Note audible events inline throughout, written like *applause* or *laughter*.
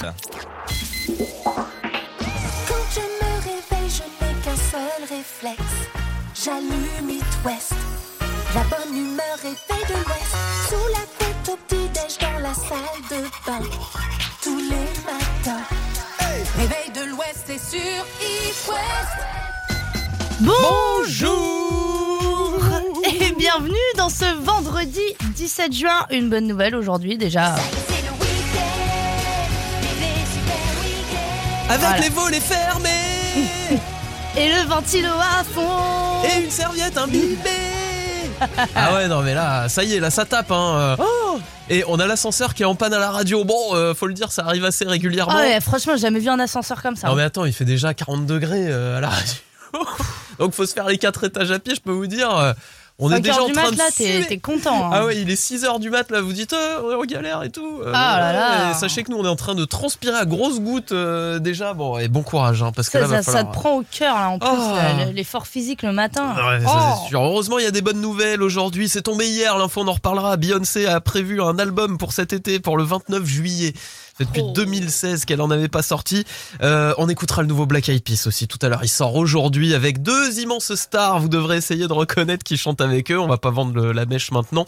Quand je me réveille, je n'ai qu'un seul réflexe. J'allume It West. La bonne humeur est faite de l'Ouest. Sous la couette au petit-déj dans la salle de bain. Tous les matins. Réveil de l'Ouest, c'est sur It West. Bonjour et bienvenue dans ce vendredi 17 juin. Une bonne nouvelle aujourd'hui déjà. Avec Voilà. les volets fermés *laughs* Et le ventilo à fond. et une serviette imbibée. *laughs* ah ouais, non mais là, ça y est, là ça tape. Hein. Oh et on a l'ascenseur qui est en panne à la radio. Bon, euh, faut le dire, ça arrive assez régulièrement. Ah ouais, franchement, j'ai jamais vu un ascenseur comme ça. Non mais attends, il fait déjà 40 degrés euh, à la radio. *laughs* Donc faut se faire les quatre étages à pied, je peux vous dire. On est 5 déjà heures en du train mat de là, t'es content. hein. Ah ouais, il est 6h du mat là, vous dites euh, on est en galère et tout. Euh, Ah là là. et sachez que nous on est en train de transpirer à grosses gouttes euh, déjà. Bon, et bon courage hein, parce que Ça, là va ça- ça te prend au cœur là en plus, Oh. l'effort physique le matin. Ouais, ça, Oh. c'est sûr. Heureusement, il y a des bonnes nouvelles aujourd'hui. C'est tombé hier, l'info, on en reparlera. Beyoncé a prévu un album pour cet été, pour le 29 juillet. C'est depuis Oh. 2016 qu'elle en avait pas sorti. Euh, on écoutera le nouveau Black Eyed Peas aussi tout à l'heure. Il sort aujourd'hui avec deux immenses stars. Vous devrez essayer de reconnaître qui chante avec eux. On va pas vendre le- la mèche maintenant.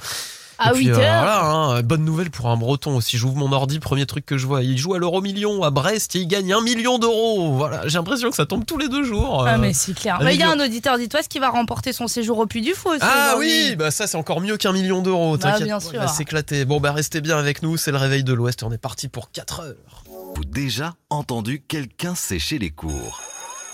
À Et puis, 8 euh, voilà, hein, bonne nouvelle pour un breton aussi. J'ouvre mon ordi, premier truc que je vois. Il joue à l'euro million à Brest et il gagne un million d'euros. Voilà, j'ai l'impression que ça tombe tous les deux jours. Ah Euh, mais c'est clair. Mais il y a un auditeur d'Itoise qui va remporter son séjour au Puy du Fou aussi Ah oui, bah ça c'est encore mieux qu'un million d'euros. Bah, bien on sûr. va s'éclater. Bon bah restez bien avec nous, c'est le réveil de l'Ouest. On est parti pour 4 heures. Vous déjà entendu quelqu'un sécher les cours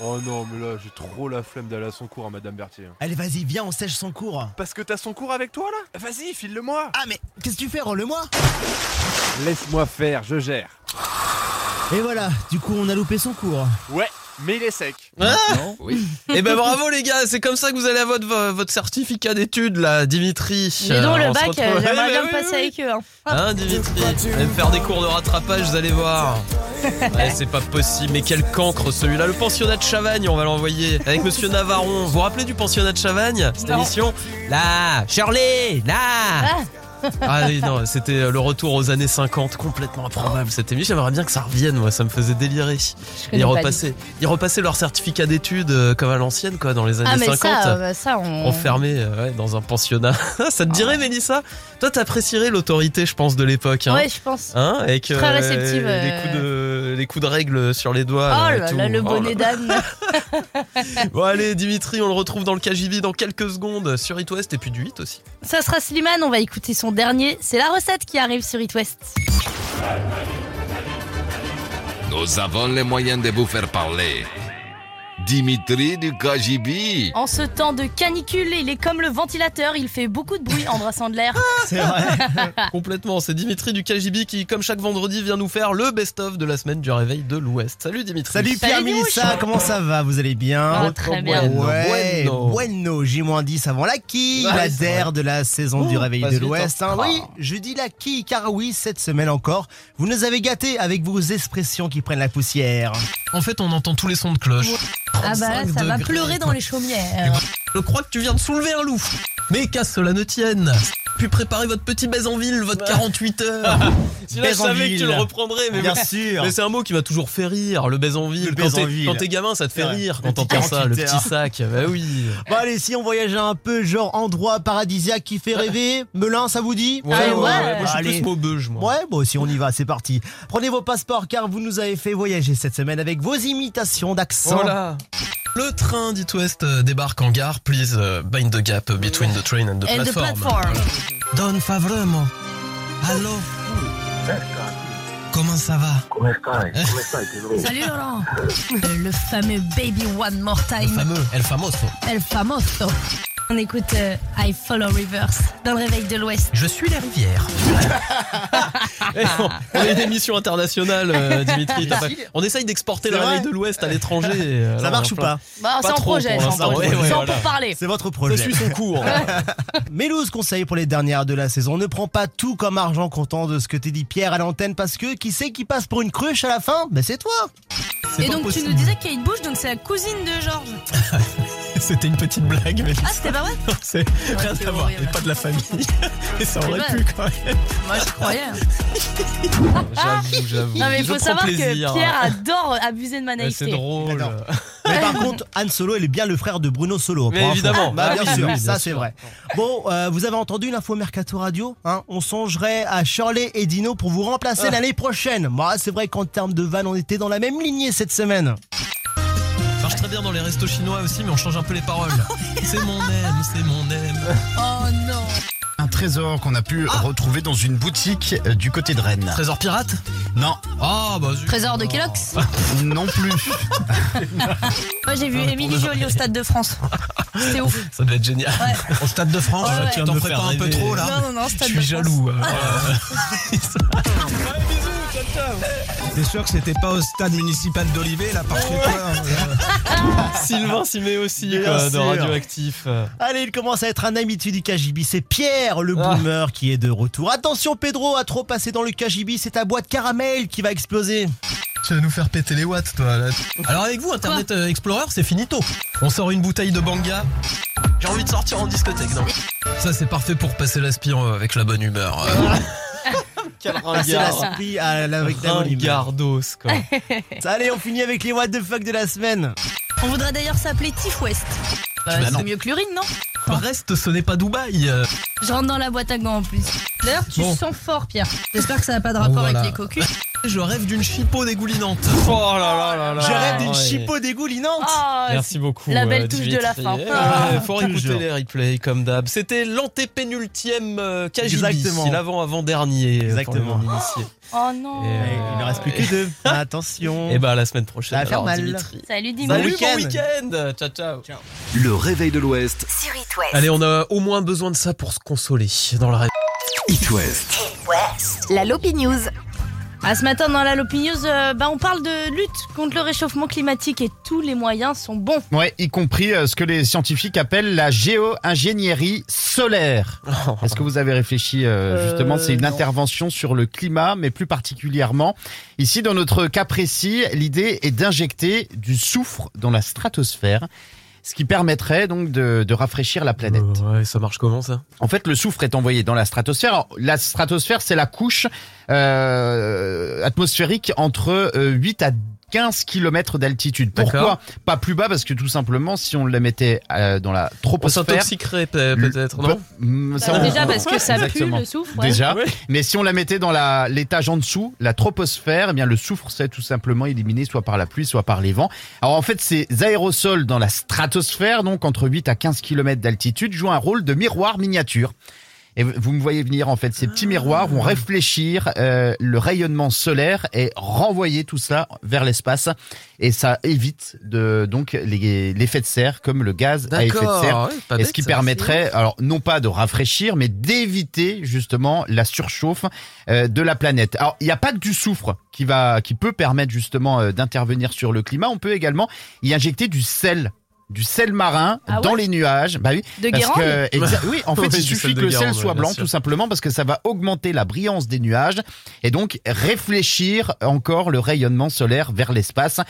Oh non, mais là, j'ai trop la flemme d'aller à son cours à Madame Berthier. Allez, vas-y, viens, on sèche son cours. Parce que t'as son cours avec toi là? Vas-y, file-le-moi Ah, mais qu'est-ce que tu fais Rends-le-moi? Laisse-moi faire, je gère. Et voilà, du coup, on a loupé son cours. Ouais, mais il est sec. Oui. *laughs* Et ben bravo les gars, c'est comme ça que vous allez avoir votre, votre certificat d'études là, Dimitri. Donc Euh, le bac, retrouve- j'aimerais bien oui, passer oui, avec eux. hein. Hein Dimitri allez me faire des cours de rattrapage, vous allez voir. Ouais, c'est pas possible, mais quel cancre celui-là. Le pensionnat de Chavagne, on va l'envoyer avec monsieur Navarron. Vous vous rappelez du pensionnat de Chavagne Cette Non. émission? Là, Shirley, là Ah. Ah oui, non, c'était euh, le retour aux années 50, complètement improbable cette émission. J'aimerais bien que ça revienne, moi, ça me faisait délirer. Ils repassaient, ils repassaient leur certificat d'études euh, comme à l'ancienne, quoi, dans les années Ah mais 50. ça, euh, ça on... Enfermé euh, ouais, dans un pensionnat. *laughs* ça te dirait, Mélissa? Toi, t'apprécierais l'autorité, je pense, de l'époque. Hein? Ouais, je pense. Hein, avec Très réceptive, les coups de les coups de règle sur les doigts. Oh là là, le Oh bonnet d'âne. *laughs* Bon allez, Dimitri, on le retrouve dans le KGB dans quelques secondes sur It West et puis du 8 aussi. Ça sera Slimane, on va écouter son dernier. C'est la recette qui arrive sur It West. Nous avons les moyens de vous faire parler. Dimitri du KGB. En ce temps de canicule, il est comme le ventilateur, il fait beaucoup de bruit en brassant de l'air. *laughs* C'est vrai. *laughs* Complètement, c'est Dimitri du KGB qui, comme chaque vendredi, vient nous faire le best-of de la semaine du réveil de l'Ouest. Salut Dimitri. Salut Pierre Mouche. comment ça va? Vous allez bien? Ah, très bien. Bueno, Ouais, bueno. bueno, J-10 avant la quille, Ouais, la der de la saison du réveil de l'Ouest. hein. Oui, je dis la quille car oui, cette semaine encore, vous nous avez gâtés avec vos expressions qui prennent la poussière. En fait, on entend tous les sons de cloche. Ah bah là, 35 ça va degrés, pleurer dans les chaumières. Je crois que tu viens de soulever un loup. Mais qu'à cela ne tienne. Puis préparez votre petit baise en ville, votre 48 heures. *laughs* Si là, je savais que tu le reprendrais, mais Bien sûr. Mais c'est un mot qui m'a toujours fait rire, le baise en ville. Le Quand t'es- ville. Quand t'es gamin, ça te fait rire quand t'entends ça, le 48 petit heures. sac. Bah oui. Bon allez, si on voyage un peu, genre endroit paradisiaque qui fait rêver, *laughs* Melun, ça vous dit Ouais, ouais, ouais. ouais. Moi, je suis Allez. plus maubeuge, moi. Ouais, bon, si on y va, c'est parti. Prenez vos passeports car vous nous avez fait voyager cette semaine avec vos imitations d'accent. Voilà. Le train d'It West euh, débarque en gare. Please uh, bind the gap between the train and the And the platform. Don Favremo. Allô Comment ça va? Salut Laurent. Euh, Le fameux Baby One More Le Time. fameux, El Famoso. El famoso. On écoute euh, I Follow Rivers dans le réveil de l'Ouest. Je suis les rivières. *laughs* Eh, on on est une émission internationale, euh, Dimitri. t'as pas- On essaye d'exporter le C'est réveil vrai de l'Ouest à l'étranger. euh, Ça là, marche ou plein- pas Bah, c'est en trop projet, pour c'est en l'instant. projet. Ouais, ouais, C'est en voilà. pour parler. C'est votre projet. suit son cours. *laughs* Mélouse conseil pour les dernières de la saison. Ne prends pas tout comme argent comptant de ce que t'es dit Pierre à l'antenne parce que qui c'est qui passe pour une cruche à la fin Ben c'est toi. C'est Et pas donc possible. tu nous disais Kate Bush, donc c'est la cousine de George. *laughs* C'était une petite blague, mais Ah, c'était pas vrai c'est rien c'est à voir. Et pas de la famille. Et ça aurait pu quand même. Moi, je croyais. hein. J'avoue, j'avoue. Non, mais il faut savoir plaisir. que Pierre adore abuser de ma Ouais, naïveté. C'est drôle. Mais par contre, Han Solo, il est bien le frère de Bruno Solo. Mais évidemment. Bah, Ah bien oui, sûr, oui, bien ça c'est vrai. Bon, euh, vous avez entendu l'info Mercato Radio hein? On songerait à Shirley et Dino pour vous remplacer Ah. l'année prochaine. Moi, c'est vrai qu'en termes de vannes, on était dans la même lignée cette semaine. Marche très bien dans les restos chinois aussi, mais on change un peu les paroles. *laughs* c'est mon aime, c'est mon aime. Oh non. Un trésor qu'on a pu retrouver dans une boutique euh, du côté de Rennes. Trésor pirate? Non, Ah bah zut. Trésor de Kellogg's? *laughs* Non plus. *laughs* Moi, j'ai vu Émilie Jolie au Stade de France. C'était ouf. Ça doit être génial. Au Stade de France, Ouais, ouais. tu T'en ferais pas un peu trop là? Non, non, non, Je Stade suis de jaloux. France. euh. T'es sûr que c'était pas au stade municipal d'Olivet là par chez toi *laughs* Sylvain s'y met aussi quoi, de radioactif. Allez, il commence à être un habitué du KGB. C'est Pierre, le Ah. boomer, qui est de retour. Attention, Pedro a trop passé dans le KGB. C'est ta boîte caramel qui va exploser. Tu vas nous faire péter les watts toi là. Alors avec vous, Internet euh, Explorer, c'est finito. On sort une bouteille de banga. J'ai envie de sortir en discothèque. Non? Ça c'est parfait pour passer l'aspirant avec la bonne humeur. *laughs* *laughs* Quel spie à la avec. Ringardos quoi. *laughs* Allez, on finit avec les what the fuck de la semaine. On voudrait d'ailleurs s'appeler Tiff West. Bah, Bah c'est mieux que l'urine, non Reste, ce n'est pas Dubaï. Je rentre dans la boîte à gants en plus. D'ailleurs, tu Bon. sens fort, Pierre. J'espère que ça n'a pas de rapport Voilà. avec les cocus. Je rêve d'une chipot dégoulinante. Oh là là là là. Je rêve d'une Ouais. chipot dégoulinante. Ah, Merci beaucoup. La belle euh, touche de la fin. Ouais, Ah. faut réécouter Toujours. les replays comme d'hab. C'était l'antépénultième euh. Exactement. C'est l'avant-avant-dernier. euh, Exactement. Oh non. Et, euh, il ne reste plus que deux. *laughs* Attention. Et bah à la semaine prochaine. Ça va faire alors, mal. Dimitri. Salut Dimitri. Salut, bon week-end. week-end. Ciao, ciao. Le réveil de l'Ouest, Sur It West. Allez, on a au moins besoin de ça pour se consoler dans le rêve. It West, La Lopi News. Ah, ce matin dans la Lopi News, euh, bah, on parle de lutte contre le réchauffement climatique et tous les moyens sont bons. Ouais, y compris euh, ce que les scientifiques appellent la géo-ingénierie solaire. *laughs* Est-ce que vous avez réfléchi euh, justement Euh, C'est une non. intervention sur le climat, mais plus particulièrement ici dans notre cas précis, l'idée est d'injecter du soufre dans la stratosphère, ce qui permettrait donc de, de rafraîchir la planète. Ouais, ça marche comment ça En fait, le soufre est envoyé dans la stratosphère. Alors, la stratosphère, c'est la couche euh, atmosphérique entre euh, 8 à 15 km d'altitude. Pourquoi. Pas plus bas parce que tout simplement, si on la mettait euh, dans la On troposphère, s'intoxiquerait peut- peut-être, non ça, Bah, on- déjà parce que ça Exactement. pue le soufre. ouais. Déjà, Ouais. mais si on la mettait dans la l'étage en dessous, la troposphère, eh bien le soufre serait tout simplement éliminé soit par la pluie, soit par les vents. Alors en fait, ces aérosols dans la stratosphère, donc entre 8 à 15 km d'altitude, jouent un rôle de miroir miniature. Et vous me voyez venir en fait, ces petits miroirs vont réfléchir euh, le rayonnement solaire et renvoyer tout ça vers l'espace et ça évite de donc l'effet de serre comme le gaz à effet de serre ouais, et ce qui permettrait, alors non pas de rafraîchir, mais d'éviter justement la surchauffe euh, de la planète. Alors il n'y a pas que du soufre qui va, qui peut permettre justement euh, d'intervenir sur le climat. On peut également y injecter du sel. Du sel marin Ah dans ouais les nuages. Bah oui. De Parce Guérande que, exa- *laughs* oui, en fait, Oui, il suffit que le sel soit blanc, tout simplement, parce que ça va augmenter la brillance des nuages et donc réfléchir encore le rayonnement solaire vers l'espace.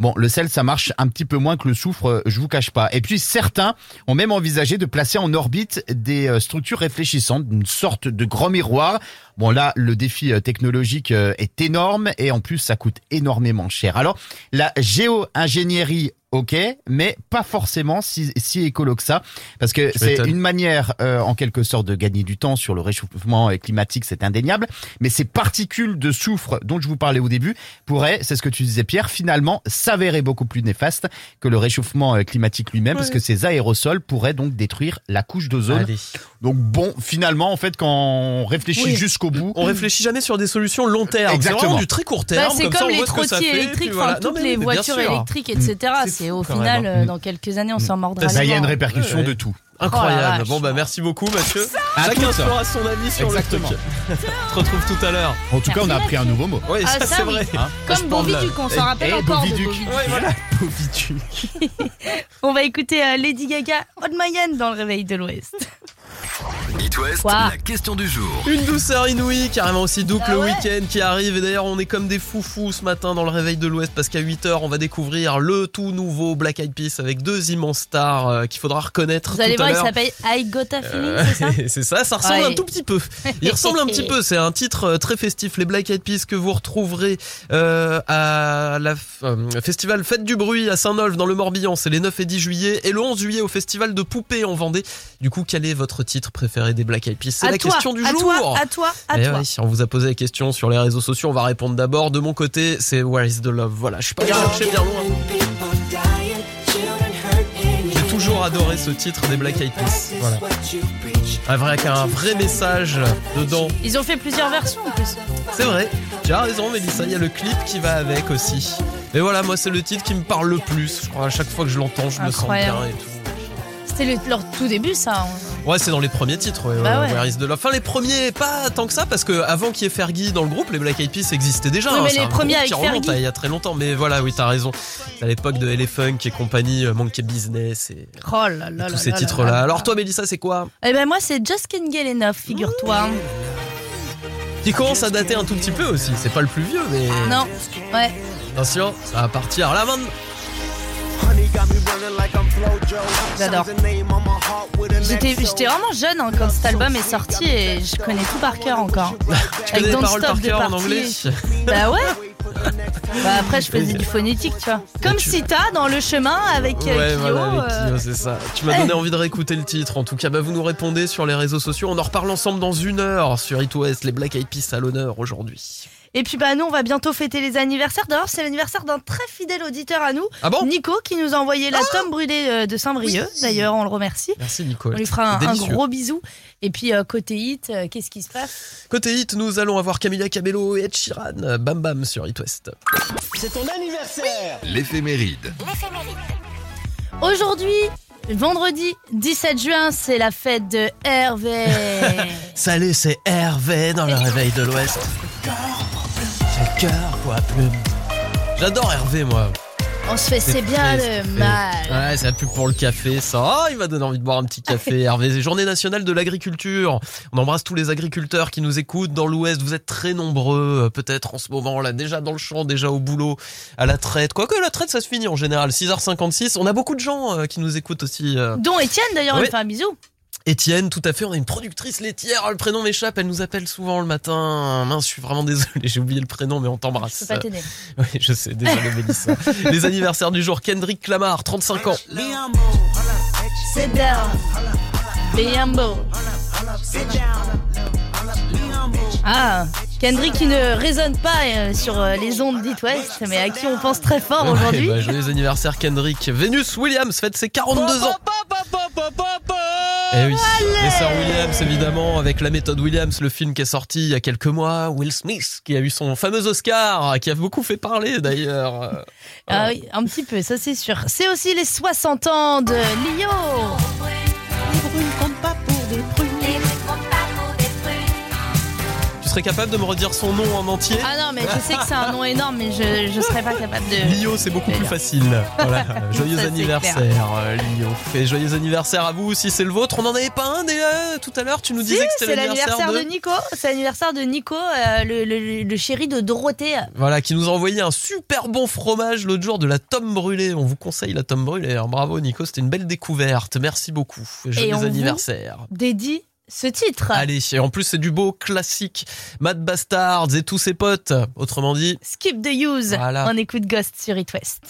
Bon, le sel, ça marche un petit peu moins que le soufre, euh, je vous cache pas. Et puis certains ont même envisagé de placer en orbite des euh, structures réfléchissantes, une sorte de grand miroir. Bon là, le défi euh, technologique euh, est énorme et en plus ça coûte énormément cher. Alors, la géo-ingénierie ok, mais pas forcément si, si écolo que ça, parce que c'est une manière euh, en quelque sorte de gagner du temps sur le réchauffement euh, climatique, c'est indéniable, mais ces particules de soufre dont je vous parlais au début pourraient, c'est ce que tu disais Pierre, finalement s'avérer beaucoup plus néfastes que le réchauffement climatique lui-même, parce que ces aérosols pourraient donc détruire la couche d'ozone. Donc bon, finalement, en fait, quand on réfléchit Oui. jusqu'au bout, On réfléchit jamais sur des solutions long terme. C'est vraiment du très court terme. Bah, c'est comme, les trottiers électriques. Non, toutes mais les mais voitures électriques, etc. C'est au final, même. euh, dans quelques années, on s'en mordra. il y a une répercussion Ouais, ouais. de tout. Incroyable. Oh bon bah merci beaucoup Mathieu. À Chacun fera son avis sur Exactement. le truc. On *laughs* se retrouve tout à l'heure. En tout cas, on a appris un nouveau mot. Oui, Ah, ça, ça, c'est oui. vrai. Hein Comme. Boviduc, on s'en rappelle et encore de Boviduc. Boviduc. Ouais, voilà. *laughs* *laughs* On va écouter euh, Lady Gaga, Old Mayenne dans le réveil de l'Ouest. It West, Quoi la question du jour. Une douceur inouïe, carrément aussi doux que Ah le ouais week-end qui arrive. Et d'ailleurs, on est comme des foufous ce matin dans le réveil de l'Ouest parce qu'à 8h, on va découvrir le tout nouveau Black Eyed Peas avec deux immenses stars euh, qu'il faudra reconnaître Vous allez tout à voir, il s'appelle I Got a Feeling, Euh, c'est ça *laughs* c'est ça, ça ressemble Ouais. un tout petit peu. Il ressemble un petit peu, c'est un titre euh, très festif, les Black Eyed Peas que vous retrouverez euh, à la euh, festival Fête du Bruit à Saint-Nolf dans le Morbihan, c'est les 9 et 10 juillet et le 11 juillet au festival de Poupées en Vendée. Du coup, quel est votre titre préféré des Black Eyed Peas C'est la toi, question du à jour. Toi, à toi, à Eh toi. oui, on vous a posé la question sur les réseaux sociaux, on va répondre d'abord. De mon côté, c'est Where is the Love? Voilà, je suis pas allé chercher bien loin. J'ai toujours adoré ce titre des Black Eyed Peas. Voilà. Un vrai, avec un vrai message dedans. Ils ont fait plusieurs versions en plus. C'est vrai, tu as raison Mélissa, il y a le clip qui va avec aussi. Mais voilà, moi c'est le titre qui me parle le plus. Je crois à chaque fois que je l'entends, je me sens Incroyable. bien et tout. C'était le- leur tout début, ça. Ouais, c'est dans les premiers titres, ouais, Bah ouais, ouais. Where is the Love. Enfin, les premiers, pas tant que ça, parce que avant qu'il y ait Fergie dans le groupe, les Black Eyed Peas existaient déjà. Oui, hein, mais les premiers avec remonte Fergie. à il y a très longtemps. Mais voilà, oui, t'as raison. C'est à l'époque de Elephunk et compagnie, euh, Monkey Business et, Oh là là tous là ces là titres-là. là là. Alors toi, Mélissa, c'est quoi? Eh ben moi, c'est Just Can't Get Enough, figure-toi. Qui commence à dater un tout petit peu aussi. C'est pas le plus vieux, mais Non, ouais. attention, ça va partir là maintenant. J'adore. J'étais j'étais vraiment jeune hein, quand cet album est sorti et je connais tout par cœur encore. *laughs* Tu connais les Don't paroles Stop par de cœur en anglais *laughs* Bah ouais. Bah après je faisais du phonétique, tu vois. Comme tu- Sita dans le chemin avec euh, Ouais, Kyo, voilà, avec euh, Kyo, c'est ça. Tu m'as donné envie de réécouter le titre. En tout cas, bah, vous nous répondez sur les réseaux sociaux. On en reparle ensemble dans une heure sur It West. Les Black Eyed Peas à l'honneur aujourd'hui. Et puis bah nous on va bientôt fêter les anniversaires. D'ailleurs c'est l'anniversaire d'un très fidèle auditeur à nous, Ah bon? Nico, qui nous a envoyé la tome brûlée euh, de Saint-Brieuc. D'ailleurs on le remercie. Merci On Nicole. lui fera un, gros bisou. Et puis euh, côté hit, euh, qu'est-ce qui se passe? Côté hit, nous allons avoir Camila Cabello et Ed Sheeran. Bam bam sur It West. L'éphéméride. Aujourd'hui, vendredi 17 juin, c'est la fête de Hervé. *laughs* Salut, c'est Hervé dans le réveil de l'Ouest. C'est cœur, quoi, plume. J'adore Hervé, moi. On se fait c'est bien le mal. Ouais, c'est la pub pour le café, ça. Oh, il va donner envie de boire un petit café, Hervé. C'est Journée nationale de l'agriculture. On embrasse tous les agriculteurs qui nous écoutent dans l'Ouest. Vous êtes très nombreux, euh, peut-être en ce moment, là, déjà dans le champ, déjà au boulot, à la traite. Quoique la traite, ça se finit en général. 6h56. On a beaucoup de gens euh, qui nous écoutent aussi. euh. Dont Étienne d'ailleurs, lui fait un bisou. Étienne, tout à fait. On a une productrice laitière. Le prénom m'échappe. Elle nous appelle souvent le matin. Mince, je suis vraiment désolé. *laughs* J'ai oublié le prénom, mais on Je t'embrasse. peux pas t'aider. *laughs* Oui, je sais. Désolé, *laughs* Mélissa. Les anniversaires du jour. Kendrick Lamar, 35 ans. C'est down. Ah, Kendrick qui ne résonne pas euh, sur euh, les ondes d'It West, mais à qui on pense très fort aujourd'hui. Ouais, bah, joyeux anniversaire Kendrick. Venus Williams fête ses 42 ans. Eh oui, les sœurs Williams évidemment avec la méthode Williams, le film qui est sorti il y a quelques mois, Will Smith qui a eu son fameux Oscar, qui a beaucoup fait parler d'ailleurs. *laughs* Ah oui, un petit peu, ça c'est sûr. C'est aussi les 60 ans de Lio. Serais capable de me redire son nom en entier Ah non, mais je sais que c'est un nom *laughs* énorme, mais je, je serais pas capable de. Lio, c'est beaucoup plus facile. Voilà. *laughs* Joyeux Ça, anniversaire, euh, Lio. Et joyeux anniversaire à vous si c'est le vôtre. On n'en avait pas un déjà tout à l'heure. Tu nous Si, disais que c'était c'est l'anniversaire de... de Nico. C'est l'anniversaire de Nico, euh, le, le- le chéri de Dorothée. Voilà, qui nous a envoyé un super bon fromage l'autre jour de la tome brûlée. On vous conseille la tome brûlée. Alors, bravo Nico, c'était une belle découverte. Merci beaucoup. Joyeux anniversaire. Dédie ce titre. Allez, et en plus c'est du beau classique. Mad Bastards et tous ses potes. Autrement dit, Skip the use. Voilà. On écoute Ghost sur It West.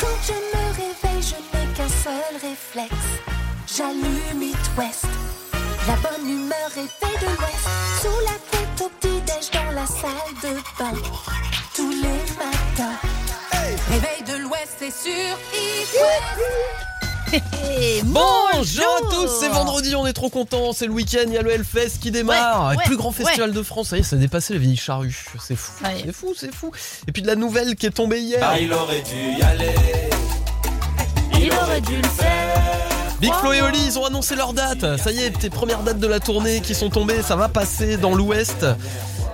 Quand je me réveille, je n'ai qu'un seul réflexe. J'allume It West. La bonne humeur est faite de l'Ouest. Sous la tête au petit-déj dans la salle de bain. Tous les matins. Réveil de l'Ouest, c'est sur It West. Bonjour à tous, c'est vendredi, on est trop contents, c'est le week-end, il y a le Hellfest qui démarre, Ouais, le plus grand festival de France, ça y est, ça a dépassé la vieille charrue, c'est fou, y c'est fou, c'est fou. Et puis de la nouvelle qui est tombée hier, Il aurait dû le faire. Big Flo et Oli, ils ont annoncé leur date, ça y est, tes premières dates de la tournée qui sont tombées, ça va passer dans l'Ouest.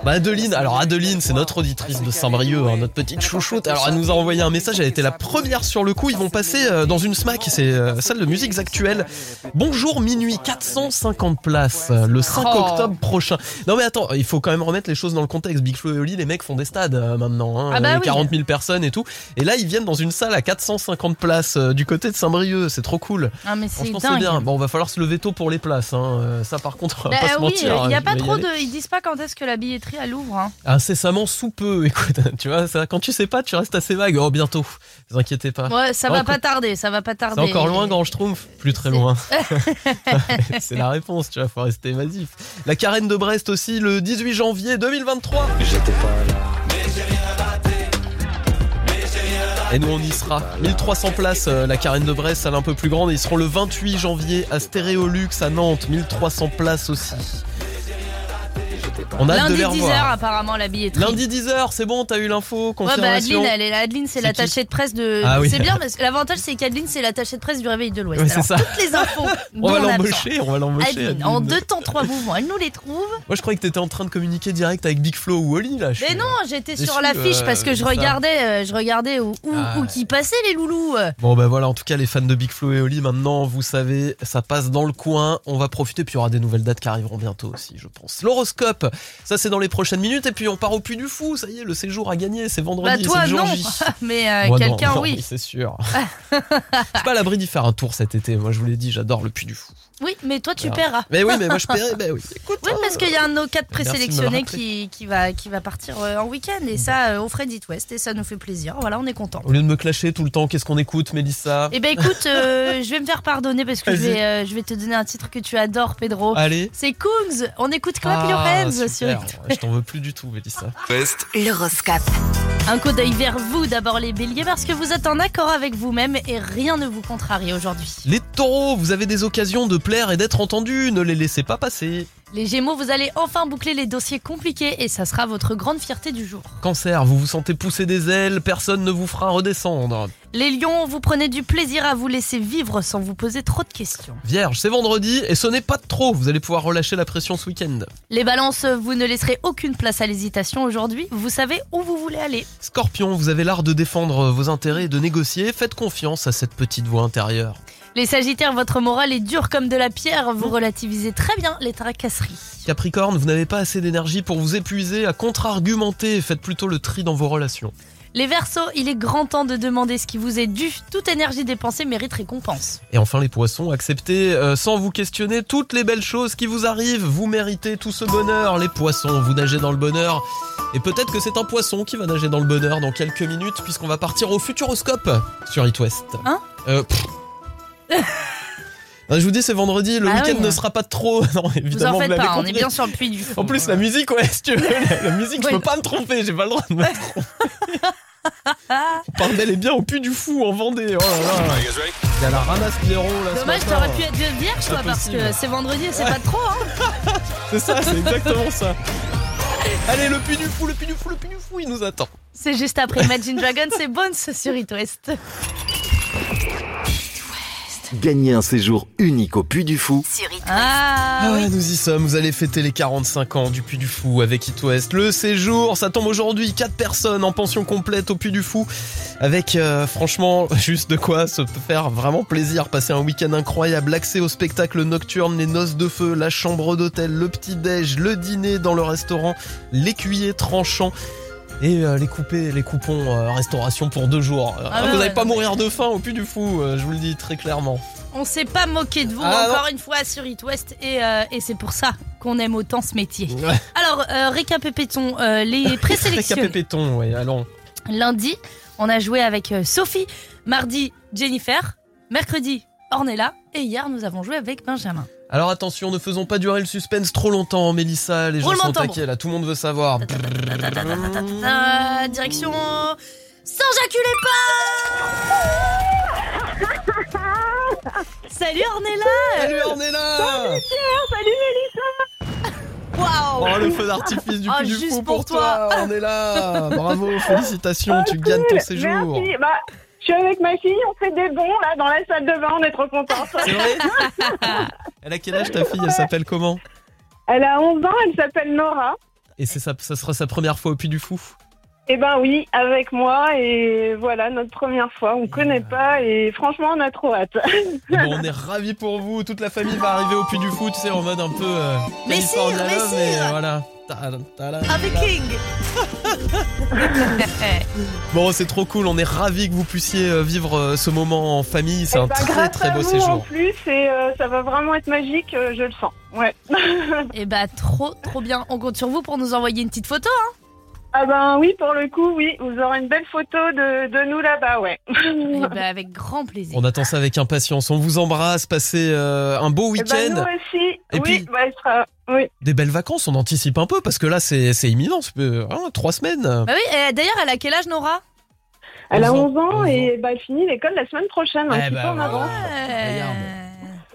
Bah Adeline, alors Adeline, c'est notre auditrice de Saint-Brieuc, hein, notre petite chouchoute. Alors elle nous a envoyé un message, elle était la première sur le coup. Ils vont passer euh, dans une SMAC, c'est euh, salle de musique actuelle. Bonjour minuit, 450 places euh, le 5 Oh. octobre prochain. Non mais attends, il faut quand même remettre les choses dans le contexte. Big Flo et Oli, les mecs font des stades euh, maintenant, hein, Ah bah euh, oui. 40 000 personnes et tout. Et là ils viennent dans une salle à 450 places euh, du côté de Saint-Brieuc, c'est trop cool. Ah mais c'est Franchement c'est dingue. bien. Bon, on va falloir se lever tôt pour les places. Hein. euh, Ça par contre, on va Bah, pas se oui, mentir. il y a hein, pas je vais y trop aller. de. Ils disent pas quand est-ce que la billetterie elle ouvre. Hein. Incessamment sous peu, *laughs* écoute, tu vois, ça, quand tu sais pas, tu restes assez vague. Oh, bientôt, ne vous inquiétez pas. Ouais, ça va pas tarder, ça va pas C'est tarder. encore loin, Grand Schtroumpf Plus très C'est- loin. *laughs* *laughs* C'est la réponse, tu vois, faut rester évasif. La carène de Brest aussi, le 18 janvier 2023. Et nous on y sera. 1300 places, euh, la carène de Brest, salle un peu plus grande. Et ils seront le 28 janvier à Stéréolux à Nantes. 1300 places aussi. On a Lundi les 10h revoir. apparemment la billetterie. Lundi 10h, c'est bon, t'as eu l'info, Ouais, bah confirmation. Adeline, elle est là. Adeline, c'est l'attachée de presse de. Ah oui. C'est bien parce que l'avantage, c'est qu'Adeline, c'est l'attachée de presse du Réveil de l'Ouest. Ouais, c'est Alors, ça. toutes les infos. *laughs* on va l'embaucher, on va l'embaucher. Adeline, Adeline. en deux temps, trois mouvements, elle nous les trouve. Moi je croyais que t'étais en train de communiquer direct avec Big Flo ou Oli là. je Mais non, j'étais déçu, sur l'affiche euh, parce que je regardais, euh, je regardais où, où, Ah où qui passaient les loulous. Bon bah voilà, en tout cas les fans de Big Flo et Oli maintenant, vous savez, ça passe dans le coin, on va profiter, puis il y aura des nouvelles dates qui arriveront bientôt aussi, je pense. L'horoscope, ça c'est dans les prochaines minutes, et puis on part au Puy du Fou, ça y est, le séjour a gagné, c'est Bah vendredi, toi c'est le jour non, J. *laughs* mais euh, Moi, non, quelqu'un oui. c'est sûr. *laughs* je suis pas à l'abri d'y faire un tour cet été, moi je vous l'ai dit, j'adore le Puy du Fou. Oui, mais toi tu paieras. Mais oui, mais moi je paierai, bah oui. Écoute, *laughs* Oui, parce qu'il y a un de nos quatre présélectionnés qui, qui, va, qui va partir euh, en week-end et ça euh, au Fred It West et ça nous fait plaisir. Voilà, on est content. au lieu de me clasher tout le temps, qu'est-ce qu'on écoute, Mélissa? Eh ben écoute, euh, *laughs* je vais me faire pardonner parce que je vais, euh, je vais te donner un titre que tu adores, Pedro. Allez. C'est Kungs. On écoute Clap Your Ah, Hands sur. Je t'en veux plus du tout, Mélissa. *laughs* L'horoscope. Un coup d'œil vers vous d'abord les béliers parce que vous êtes en accord avec vous-même et rien ne vous contrarie aujourd'hui. Les taureaux, vous avez des occasions de plaire et d'être entendus, ne les laissez pas passer. Les gémeaux, vous allez enfin boucler les dossiers compliqués et ça sera votre grande fierté du jour. Cancer, vous vous sentez pousser des ailes, personne ne vous fera redescendre. Les lions, vous prenez du plaisir à vous laisser vivre sans vous poser trop de questions. Vierge, c'est vendredi et ce n'est pas de trop, vous allez pouvoir relâcher la pression ce week-end. Les balances, vous ne laisserez aucune place à l'hésitation aujourd'hui, vous savez où vous voulez aller. Scorpion, vous avez l'art de défendre vos intérêts et de négocier, faites confiance à cette petite voix intérieure. Les sagittaires, votre morale est dure comme de la pierre, vous relativisez très bien les tracasseries. Capricorne, vous n'avez pas assez d'énergie pour vous épuiser à contre-argumenter, faites plutôt le tri dans vos relations. Les versos, il est grand temps de demander ce qui vous est dû, toute énergie dépensée mérite récompense. Et enfin les poissons, acceptez euh, sans vous questionner toutes les belles choses qui vous arrivent, vous méritez tout ce bonheur. Les poissons, vous nagez dans le bonheur. Et peut-être que c'est un poisson qui va nager dans le bonheur dans quelques minutes puisqu'on va partir au Futuroscope sur It West. Hein? Euh, pff. Non, *laughs* je vous dis c'est vendredi, le Ah week-end oui. ne sera pas trop. *laughs* Non, Vous évidemment, en faites l'avez pas, on est compris. bien sur le puits du fond. En plus, la musique, ouais, si tu veux, la, la musique, je peux pas me tromper, j'ai pas le droit de me tromper. *laughs* On part bel et bien au puits du fou en Vendée. Oh là là. Il y a la ramasse Pierrot là. ce Dommage, matin. t'aurais pu être vierge, toi, parce que c'est vendredi et c'est pas trop, hein. C'est ça, c'est exactement ça. Allez, le puits du fou, le puits du fou, le puits du fou, il nous attend. C'est juste après Imagine Dragon, c'est Bones sur It West. Gagnez un séjour unique au Puy du Fou Sur It Ah, Ah, oui. nous y sommes, vous allez fêter les 45 ans du Puy du Fou avec It West. Le séjour, ça tombe aujourd'hui, 4 personnes en pension complète au Puy du Fou. Avec euh, franchement *laughs* juste de quoi se faire vraiment plaisir, passer un week-end incroyable, accès au spectacle nocturne, les noces de feu, la chambre d'hôtel, le petit-déj, le dîner dans le restaurant, l'écuyer tranchant. Et euh, les coupés, les coupons euh, restauration pour deux jours. Ah ouais, vous n'allez ouais, pas mourir de faim au Puy du Fou, euh, je vous le dis très clairement. On s'est pas moqué de vous Ah, encore une fois sur It West et, et c'est pour ça qu'on aime autant ce métier. Alors, récapépétons les *laughs* présélectionnés. Récapépétons, ouais, allons. Lundi, on a joué avec Sophie. Mardi, Jennifer. Mercredi, Ornella. Et hier, nous avons joué avec Benjamin. Alors attention, ne faisons pas durer le suspense trop longtemps, Mélissa. Les gens Roulement sont tambour. taqués là, tout le monde veut savoir. Direction Saint-Jacques-les-Pins Salut Ornella Salut Ornella Waouh Oh le feu d'artifice du Oh, Puy du Fou pour toi, Ornella Bravo, félicitations, tu gagnes ton séjour. Merci. Bah, je suis avec ma fille, on fait des bons là dans la salle de bain, on est trop contents. C'est vrai *laughs* Elle a quel âge ta fille? Elle s'appelle comment? Elle a 11 ans, elle s'appelle Nora. Et c'est ça, ça sera sa première fois au Puy du Fou? Eh ben oui, avec moi et voilà notre première fois. On connaît pas et franchement on a trop hâte. *laughs* Ben, on est ravis pour vous. Toute la famille va arriver au Puy du Fou, tu sais, en mode un peu. Euh, California Love, mais Messire. voilà. Un viking *laughs* Bon, c'est trop cool. On est ravis que vous puissiez euh, vivre euh, ce moment en famille. C'est Eh un ben, très très à beau vous, En séjour. plus et euh, ça va vraiment être magique, euh, je le sens. Ouais. *laughs* Et bah trop trop bien. On compte sur vous pour nous envoyer une petite photo. Hein Ah ben oui, pour le coup, oui, vous aurez une belle photo de, de nous là-bas, ouais. Et *laughs* bah avec grand plaisir. On attend ça avec impatience. On vous embrasse. Passez euh, un beau Eh ben, nous week-end. aussi. Et oui, puis- bah, il sera... oui. Des belles vacances. On anticipe un peu parce que là, c'est c'est imminent. C'est, hein, trois semaines. Bah oui, et d'ailleurs elle a quel âge Nora? Elle a 11 11 ans, ans 11 ans. et bah, elle finit l'école la semaine prochaine, un Eh petit ben, peu en avance.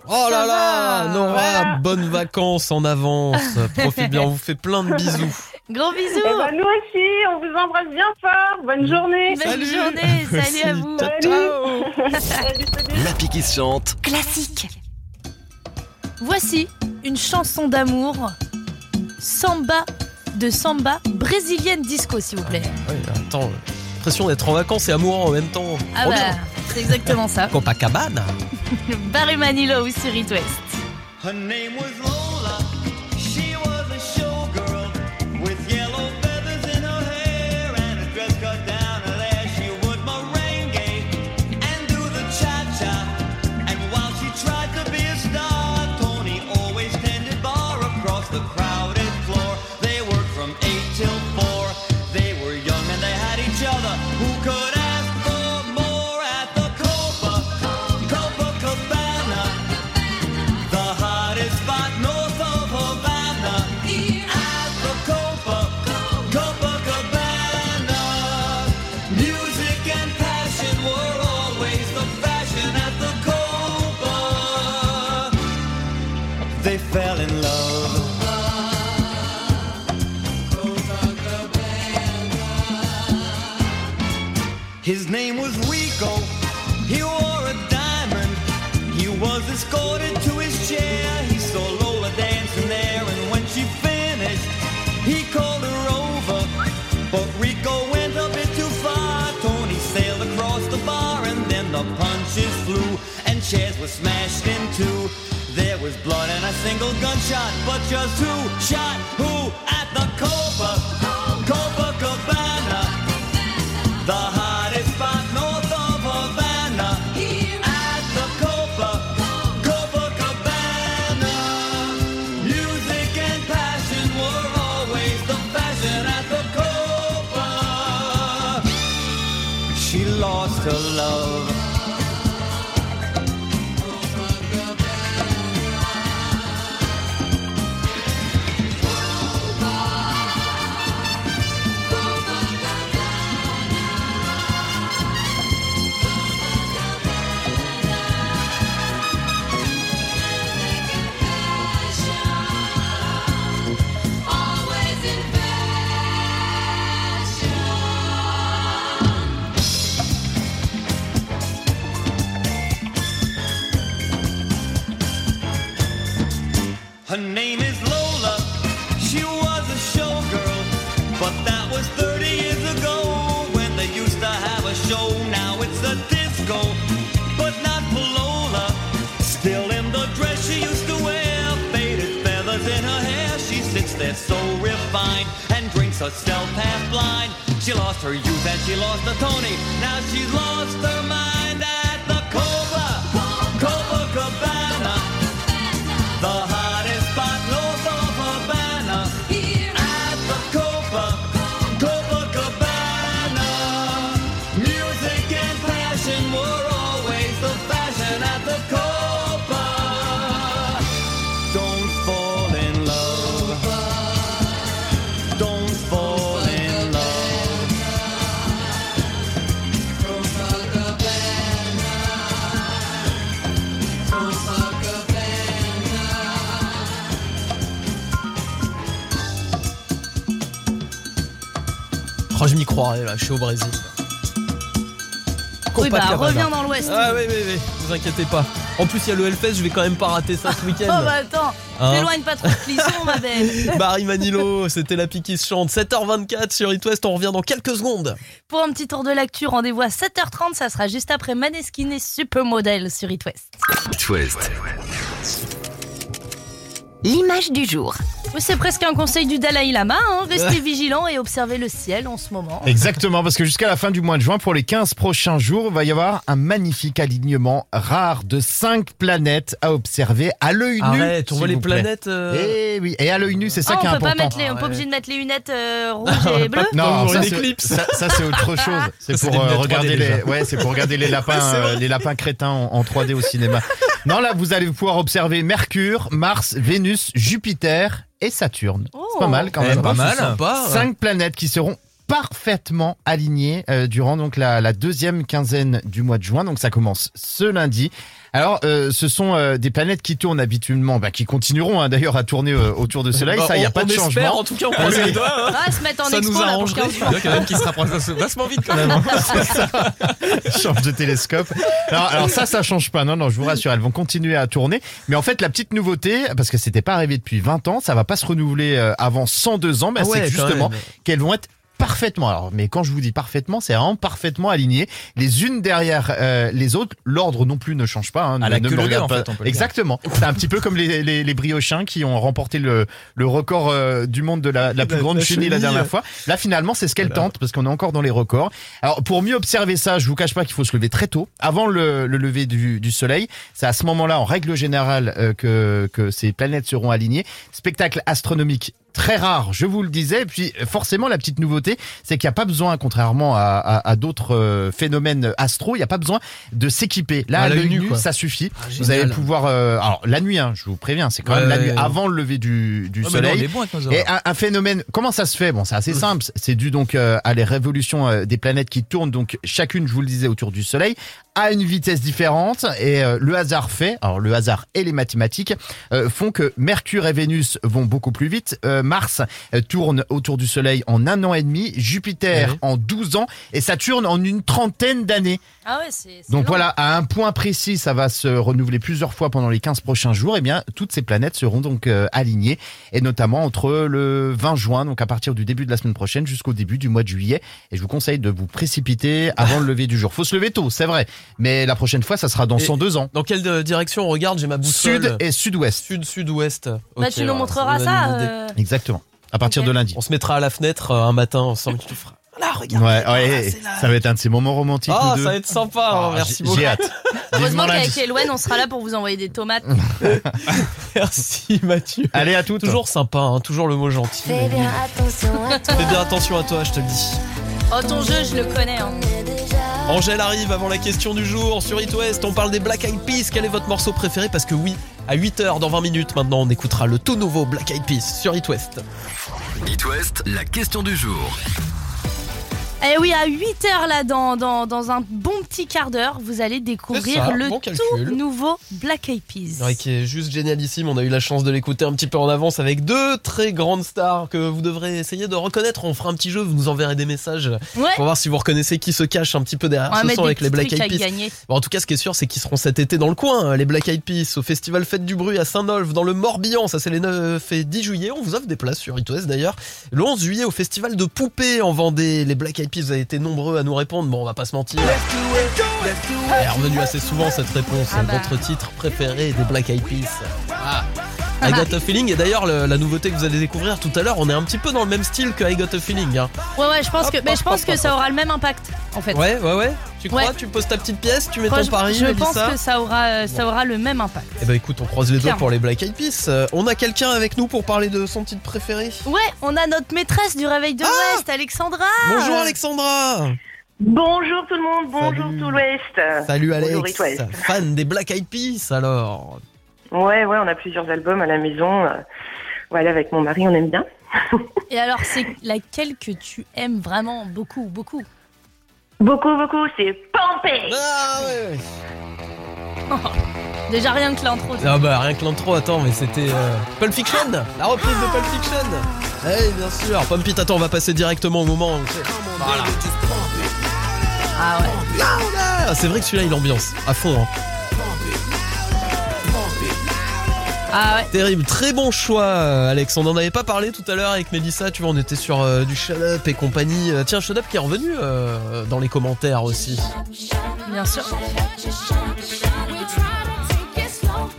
Oh là là. Nora, Voilà. bonnes vacances en avance. *laughs* Profite bien. On vous fait plein de bisous. Gros bisous Eh ben, nous aussi, on vous embrasse bien fort. Bonne journée. Belle journée, *laughs* salut à vous Ciao, ciao. Salut, salut. L'appli qui se chante. Classique Voici une chanson d'amour Samba de samba brésilienne disco s'il vous plaît. Ouais, attends, euh, l'impression d'être en vacances et amoureux en même temps. Ah Trop bah bien. C'est exactement ça. Copacabana. *laughs* Barry Manilow sur It West. Her name was gunshot, but just who shot. Who she lost her Tony. Now she's lost her Oh, croirais là, je suis au Brésil. Oui bah reviens dans l'ouest. Ah oui, oui, oui, vous inquiétez pas. En plus, il y a le Hellfest, je vais quand même pas rater ça ce *laughs* Oh week-end. bah attends, Hein T'éloigne pas trop de Clisson, ma belle. *laughs* Barry Manilo, c'était la pique qui se chante. 7h24 sur It West, on revient dans quelques secondes. Pour un petit tour de l'actu, rendez-vous à 7h30, ça sera juste après Maneskin et Supermodel sur It West. It West. L'image du jour. Oui, c'est presque un conseil du Dalai Lama, hein. restez vigilant et observez le ciel en ce moment. Exactement, parce que jusqu'à la fin du mois de juin, pour les 15 prochains jours, il va y avoir un magnifique alignement rare de 5 planètes à observer à l'œil nu. Arrête, on voit les plaît. planètes. euh, Eh oui, et à l'œil nu, c'est ça Ah, qui est on peut pas important. mettre les, on peut Ah, obligé de mettre les lunettes euh, *laughs* rouges et bleues. Non, ça une c'est, éclipse. ça, ça, c'est autre *laughs* chose. C'est pour euh, regarder 3D les, ouais, c'est pour regarder les *laughs* lapins, euh, les lapins crétins en, en 3D au cinéma. Non, là, vous allez pouvoir observer Mercure, Mars, Vénus, Jupiter et Saturne. C'est pas mal quand eh, même. pas mal. Sympa. Cinq planètes qui seront parfaitement alignées euh, durant donc la, la deuxième quinzaine du mois de juin. Donc ça commence ce lundi. Alors, euh, ce sont euh, des planètes qui tournent habituellement, bah, qui continueront hein, d'ailleurs à tourner euh, autour du Soleil. Bah, ça, il n'y a pas on de espère, changement. en tout cas, on croise les doigts. hein. Ah, se mettre en Ça expo nous arrangerait. 15 jours. Il y en a quand même qui se rapproche vachement vite quand même. hein. *laughs* *laughs* Change de télescope. Alors, alors ça, ça change pas. Non, non, je vous rassure, elles vont continuer à tourner. Mais en fait, la petite nouveauté, parce que c'était pas arrivé depuis 20 ans, ça va pas se renouveler euh, avant 102 ans, bah, Ah ouais, c'est justement qu'elles vont être parfaitement. Alors, mais quand je vous dis parfaitement, c'est vraiment parfaitement aligné, les unes derrière euh, les autres. L'ordre non plus ne change pas. Hein, À ne- la ne queue me en pas. fait, on peut le dire. Exactement. C'est un petit peu comme les, les, les briochins qui ont remporté le, le record euh, du monde de la, de la plus La- grande la chenille la dernière fois. Là, finalement, c'est ce qu'elle tente parce qu'on est encore dans les records. Alors, pour mieux observer ça, je vous cache pas qu'il faut se lever très tôt, avant le, le lever du, du soleil. C'est à ce moment-là, en règle générale, euh, que, que ces planètes seront alignées. Spectacle astronomique très rare, je vous le disais. Et puis, forcément, la petite nouveauté, c'est qu'il n'y a pas besoin, contrairement à, à, à d'autres euh, phénomènes astro, il n'y a pas besoin de s'équiper. Là, À l'œil nu, quoi. ça suffit. Ah, vous allez pouvoir... euh, alors, la nuit, hein, je vous préviens, c'est quand Ouais, même la ouais, nuit ouais. avant le lever du, du Ah, non, soleil. bon Et un, un phénomène, comment ça se fait? Bon, c'est assez simple. C'est dû donc euh, à les révolutions euh, des planètes qui tournent donc chacune, je vous le disais, autour du Soleil à une vitesse différente. Et le hasard fait, alors le hasard et les mathématiques font que Mercure et Vénus vont beaucoup plus vite. Euh, Mars euh, tourne autour du Soleil en un an et demi, Jupiter en 12 ans et Saturne en une trentaine d'années. Ah ouais, c'est. c'est Donc long. voilà, à un point précis, ça va se renouveler plusieurs fois pendant les 15 prochains jours. Et bien, toutes ces planètes seront donc euh, alignées, et notamment entre le 20 juin, donc à partir du début de la semaine prochaine, jusqu'au début du mois de juillet. Et je vous conseille de vous précipiter avant le lever du jour. Faut se lever tôt, c'est vrai, mais la prochaine fois, ça sera dans Et- 102 ans. Dans quelle euh, direction on regarde? J'ai ma boussole. Sud et sud-ouest. Sud, sud-ouest. Bah, tu nous montreras ça. euh, Exactement. À partir de lundi. On se mettra à la fenêtre euh, un matin ensemble. Tu feras. Là, regarde. Ouais, là. ça va être un de ces moments romantiques. Deux. ça va être sympa. hein, Ah, merci j'ai- beaucoup. J'ai hâte. *laughs* Heureusement qu'avec. Elouen, on sera là pour vous envoyer des tomates. *laughs* Merci Mathieu. Allez, à toutes. Toujours sympa, hein, toujours le mot gentil. Fais bien attention à toi. Fais bien attention à toi, je te le dis. Oh, ton jeu, je le connais. Hein. Angèle arrive avant la question du jour sur It West. On parle des Black Eyed Peas. Quel est votre morceau préféré? Parce que oui, à 8h dans 20 minutes maintenant, on écoutera le tout nouveau Black Eyed Peas sur It West. It West, la question du jour. Eh oui, à 8h là, dans, dans, dans un bon petit quart d'heure, vous allez découvrir ça, le bon tout nouveau Black Eyed Peas. Ouais, qui est juste génialissime. On a eu la chance de l'écouter un petit peu en avance avec deux très grandes stars que vous devrez essayer de reconnaître. On fera un petit jeu, vous nous enverrez des messages Ouais. pour voir si vous reconnaissez qui se cache un petit peu derrière On ce son avec les Black Eyed Peas. Bon, en tout cas, ce qui est sûr, c'est qu'ils seront cet été dans le coin, hein, les Black Eyed Peas, au festival Fête du Bruit à Saint-Nolf, dans le Morbihan. Ça, c'est les 9 et 10 juillet. On vous offre des places sur It d'ailleurs. Le 11 juillet, au festival de Poupées en Vendée. Les Black Eyed Peas, vous avez été nombreux à nous répondre. Bon, on va pas se mentir. Elle est revenue assez souvent cette réponse. Ah bah. Votre titre préféré des Black Eyed Peas. Ah. *laughs* I Got a Feeling. Et d'ailleurs, le- la nouveauté que vous allez découvrir tout à l'heure, on est un petit peu dans le même style que I Got a Feeling. hein. Ouais, ouais, je pense Hop, que, mais hop, je pense hop, que hop, ça hop. aura le même impact, en fait. Ouais, ouais, ouais. Tu crois Ouais. Tu poses ta petite pièce, tu mets ton Franchement, pari, je pense que ça aura, euh, ça aura le même impact. Eh ben écoute, on croise les doigts Clairement. pour les Black Eyed Peas. Euh, on a quelqu'un avec nous pour parler de son titre préféré? Ouais, on a notre maîtresse du réveil de l'Ouest, Alexandra. Bonjour Alexandra Bonjour tout le monde, bonjour Salut. tout l'Ouest. Salut Alex, fan des Black Eyed Peas alors. Ouais, ouais, on a plusieurs albums à la maison. euh, Voilà, avec mon mari, on aime bien. Et alors, c'est laquelle que tu aimes vraiment beaucoup, beaucoup? Beaucoup, beaucoup, c'est Pampé. Ah ouais, *laughs* Déjà rien que l'intro. Ah bah rien que l'intro, attends, mais c'était euh, Pulp Fiction La reprise de Pulp Fiction Eh bien sûr, Pumpit, attends, on va passer directement au moment où... Voilà. Ah ouais. Ah, c'est vrai que celui-là il ambiance, à fond. hein. Ah ouais. Terrible, très bon choix euh, Alex, on en avait pas parlé tout à l'heure avec Mélissa, tu vois on était sur euh, du Shut Up et compagnie. Euh, Tiens Shut Up qui est revenu euh, dans les commentaires aussi. Bien sûr.